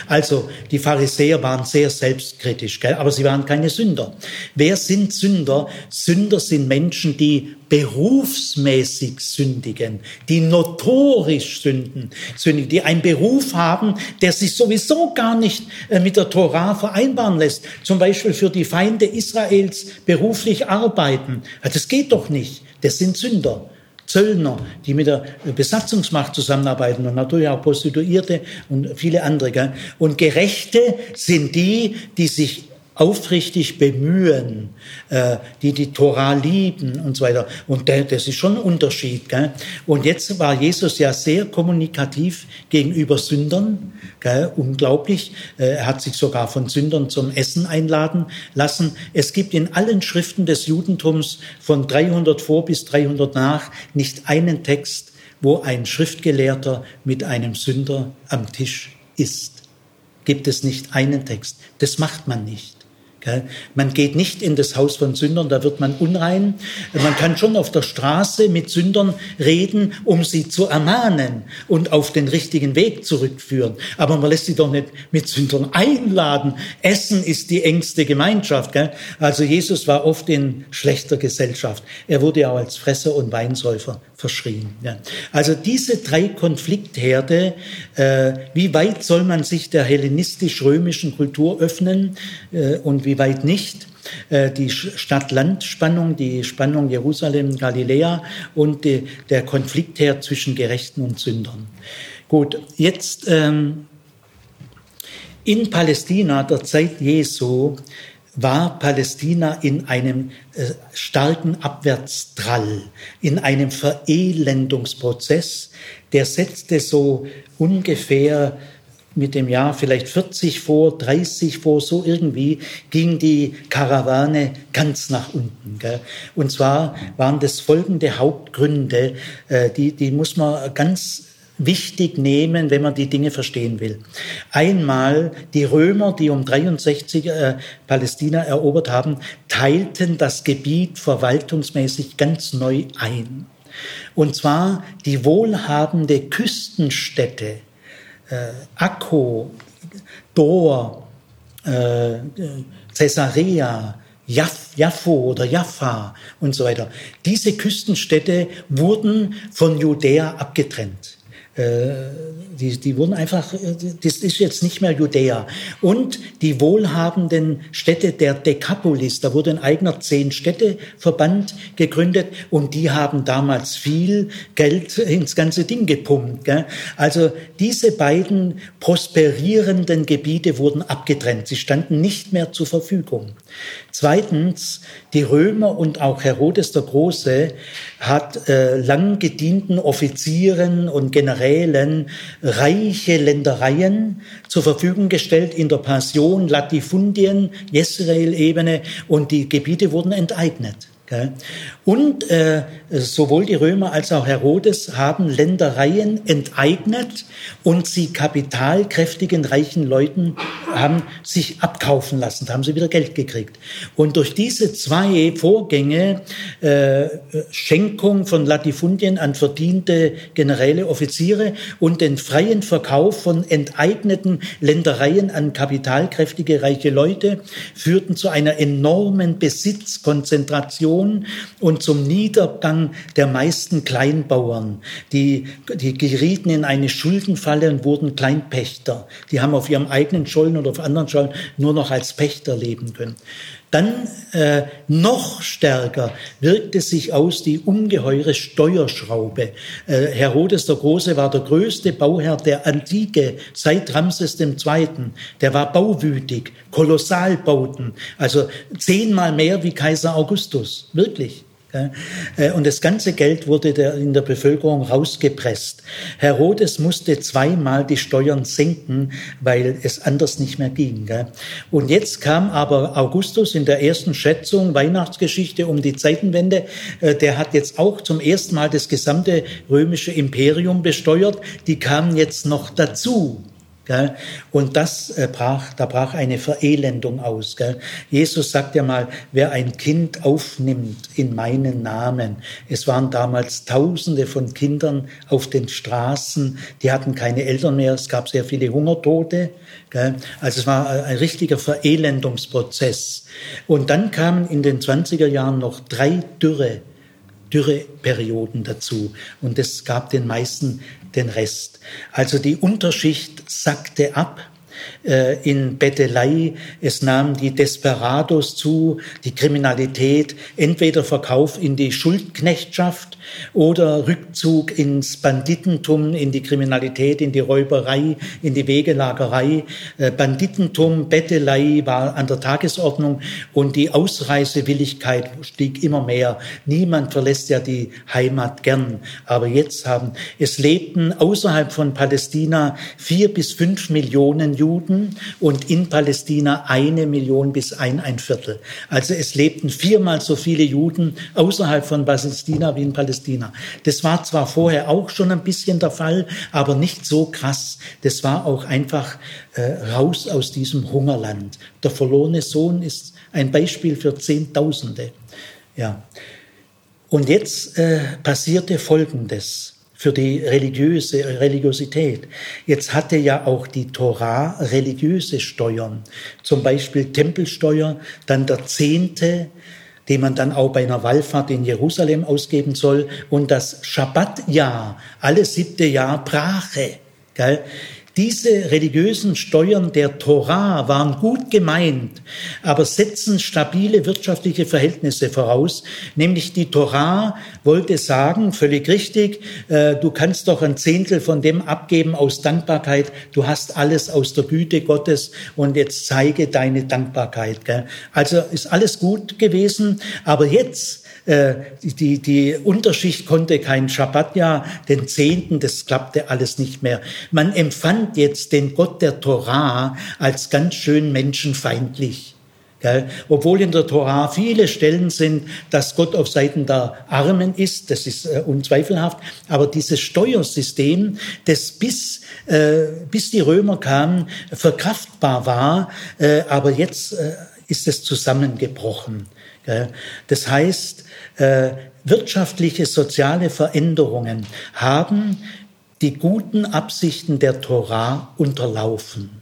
S1: Also die Pharisäer waren sehr selbstkritisch, aber sie waren keine Sünder. Wer sind Sünder? Sünder sind Menschen, die berufsmäßig sündigen, die notorisch sünden, sündigen, die einen Beruf haben, der sich sowieso gar nicht äh, mit der Torah vereinbaren lässt. Zum Beispiel für die Feinde Israels beruflich arbeiten. Das geht doch nicht. Das sind Sünder. Zöllner, die mit der Besatzungsmacht zusammenarbeiten und natürlich auch Prostituierte und viele andere. Und Gerechte sind die, die sich aufrichtig bemühen, äh, die die Tora lieben und so weiter. Und das ist schon ein Unterschied. Gell? Und jetzt war Jesus ja sehr kommunikativ gegenüber Sündern. Gell? Unglaublich. Äh, er hat sich sogar von Sündern zum Essen einladen lassen. Es gibt in allen Schriften des Judentums von 300 vor bis 300 nach nicht einen Text, wo ein Schriftgelehrter mit einem Sünder am Tisch ist. Gibt es nicht einen Text. Das macht man nicht. Man geht nicht in das Haus von Sündern, da wird man unrein. Man kann schon auf der Straße mit Sündern reden, um sie zu ermahnen und auf den richtigen Weg zurückführen. Aber man lässt sie doch nicht mit Sündern einladen. Essen ist die engste Gemeinschaft. Also Jesus war oft in schlechter Gesellschaft. Er wurde auch als Fresser und Weinsäufer verschrien. Also diese drei Konfliktherde, äh, wie weit soll man sich der hellenistisch-römischen Kultur öffnen äh, und wie weit nicht. Äh, die Stadt-Land-Spannung, die Spannung Jerusalem-Galiläa und die, der Konfliktherd zwischen Gerechten und Sündern. Gut, jetzt ähm, in Palästina der Zeit Jesu war Palästina in einem äh, starken Abwärtstrall, in einem Verelendungsprozess, der setzte so ungefähr mit dem Jahr vielleicht 40 vor, 30 vor, so irgendwie ging die Karawane ganz nach unten. Gell? Und zwar waren das folgende Hauptgründe, äh, die, die muss man ganz wichtig nehmen, wenn man die Dinge verstehen will. Einmal die Römer, die um 63 äh, Palästina erobert haben, teilten das Gebiet verwaltungsmäßig ganz neu ein. Und zwar die wohlhabende Küstenstädte Akko, Dor, äh, Caesarea, Jaff, Jaffo oder Jaffa und so weiter. Diese Küstenstädte wurden von Judäa abgetrennt. Äh, die, die wurden einfach, äh, das ist jetzt nicht mehr Judäa. Und die wohlhabenden Städte der Dekapolis, da wurde ein eigener Zehn-Städte-Verband gegründet und die haben damals viel Geld ins ganze Ding gepumpt. Gell? Also diese beiden prosperierenden Gebiete wurden abgetrennt. Sie standen nicht mehr zur Verfügung. Zweitens, die Römer und auch Herodes der Große hat äh, lang gedienten Offizieren und Generälen reiche Ländereien zur Verfügung gestellt in der Passion, Latifundien, Jezreel-Ebene und die Gebiete wurden enteignet. Und äh, sowohl die Römer als auch Herodes haben Ländereien enteignet und sie kapitalkräftigen, reichen Leuten haben sich abkaufen lassen, da haben sie wieder Geld gekriegt. Und durch diese zwei Vorgänge, äh, Schenkung von Latifundien an verdiente Generäle, Offiziere und den freien Verkauf von enteigneten Ländereien an kapitalkräftige, reiche Leute, führten zu einer enormen Besitzkonzentration Inflation und zum Niedergang der meisten Kleinbauern. Die, die gerieten in eine Schuldenfalle und wurden Kleinpächter. Die haben auf ihrem eigenen Schollen oder auf anderen Schollen nur noch als Pächter leben können. Dann äh, noch stärker wirkte sich aus die ungeheure Steuerschraube. Äh, Herodes der Große war der größte Bauherr der Antike seit Ramses II. Der war bauwütig, Kolossalbauten, also zehnmal mehr wie Kaiser Augustus, wirklich. Äh, und das ganze Geld wurde in der Bevölkerung rausgepresst. Herodes musste zweimal die Steuern senken, weil es anders nicht mehr ging. Und jetzt kam aber Augustus in der ersten Schätzung Weihnachtsgeschichte um die Zeitenwende. Äh, der hat jetzt auch zum ersten Mal das gesamte römische Imperium besteuert. Die kamen jetzt noch dazu. Und das äh, brach, da brach eine Verelendung aus. Jesus sagt ja mal, wer ein Kind aufnimmt in meinen Namen. Es waren damals Tausende von Kindern auf den Straßen, die hatten keine Eltern mehr, es gab sehr viele Hungertote. Also es war ein richtiger Verelendungsprozess. Und dann kamen in den 20er Jahren noch drei Dürre Dürreperioden dazu. Und es gab den meisten den Rest. Also die Unterschicht sackte ab. Äh, in Bettelei, es nahmen die Desperados zu, die Kriminalität, entweder Verkauf in die Schuldknechtschaft oder Rückzug ins Banditentum, in die Kriminalität, in die Räuberei, in die Wegelagerei. Äh, Banditentum, Bettelei war an der Tagesordnung und die Ausreisewilligkeit stieg immer mehr. Niemand verlässt ja die Heimat gern. Aber jetzt haben, es lebten außerhalb von Palästina vier bis fünf Millionen Juden und in Palästina eine Million bis ein, ein Viertel. Also es lebten viermal so viele Juden außerhalb von Palästina wie in Palästina. Das war zwar vorher auch schon ein bisschen der Fall, aber nicht so krass. Das war auch einfach äh, raus aus diesem Hungerland. Der verlorene Sohn ist ein Beispiel für Zehntausende. Ja. Und jetzt äh, passierte Folgendes für die religiöse Religiosität. Jetzt hatte ja auch die Torah religiöse Steuern, zum Beispiel Tempelsteuer, dann der Zehnte, den man dann auch bei einer Wallfahrt in Jerusalem ausgeben soll, und das Schabbatjahr, alle siebte Jahr Brache. Gell? Diese religiösen Steuern der Torah waren gut gemeint, aber setzen stabile wirtschaftliche Verhältnisse voraus. Nämlich die Torah wollte sagen, völlig richtig, äh, du kannst doch ein Zehntel von dem abgeben aus Dankbarkeit. Du hast alles aus der Güte Gottes und jetzt zeige deine Dankbarkeit. Also ist alles gut gewesen, aber jetzt äh, die, die Unterschicht konnte kein Schabbatjahr, den Zehnten, das klappte alles nicht mehr. Man empfand jetzt den Gott der Torah als ganz schön menschenfeindlich. Gell? Obwohl in der Torah viele Stellen sind, dass Gott auf Seiten der Armen ist, das ist äh, unzweifelhaft, aber dieses Steuersystem, das bis, äh, bis die Römer kamen, verkraftbar war, äh, aber jetzt äh, ist es zusammengebrochen. Das heißt, äh, wirtschaftliche, soziale Veränderungen haben die guten Absichten der Torah unterlaufen.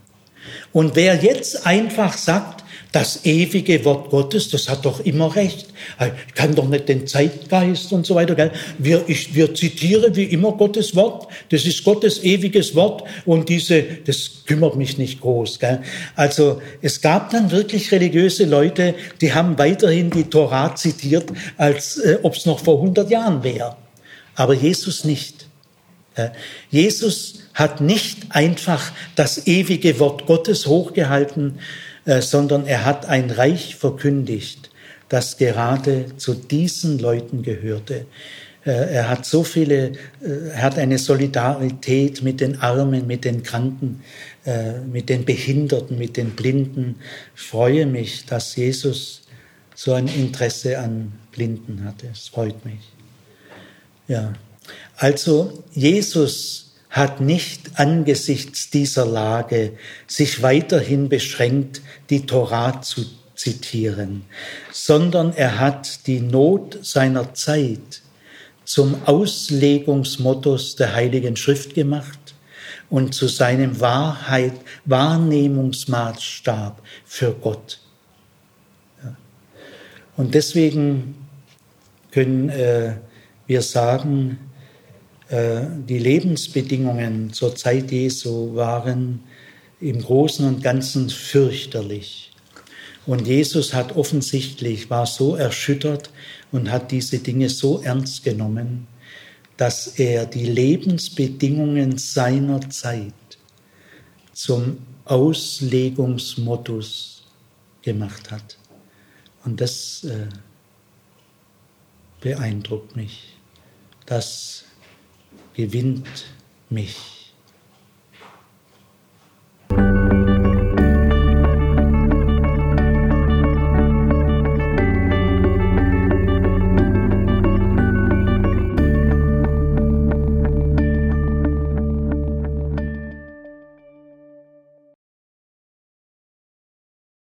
S1: Und wer jetzt einfach sagt, das ewige Wort Gottes, das hat doch immer recht. Ich kann doch nicht den Zeitgeist und so weiter. Gell? Wir, ich, wir zitieren wie immer Gottes Wort. Das ist Gottes ewiges Wort und diese, das kümmert mich nicht groß. Gell? Also es gab dann wirklich religiöse Leute, die haben weiterhin die Torah zitiert, als äh, ob es noch vor 100 Jahren wäre. Aber Jesus nicht. Äh, Jesus hat nicht einfach das ewige Wort Gottes hochgehalten, äh, sondern er hat ein Reich verkündigt, das gerade zu diesen Leuten gehörte. Äh, er hat so viele, äh, er hat eine Solidarität mit den Armen, mit den Kranken, mit den Behinderten, mit den Blinden. Ich freue mich, dass Jesus so ein Interesse an Blinden hatte. Es freut mich. Ja. Also Jesus hat nicht angesichts dieser Lage sich weiterhin beschränkt, die Torah zu zitieren, sondern er hat die Not seiner Zeit zum Auslegungsmodus der Heiligen Schrift gemacht und zu seinem Wahrheit, Wahrnehmungsmaßstab für Gott. Und deswegen können äh, wir sagen, die Lebensbedingungen zur Zeit Jesu waren im Großen und Ganzen fürchterlich. Und Jesus hat offensichtlich, war so erschüttert und hat diese Dinge so ernst genommen, dass er die Lebensbedingungen seiner Zeit zum Auslegungsmodus gemacht hat. Und das äh, beeindruckt mich. Das gewinnt mich.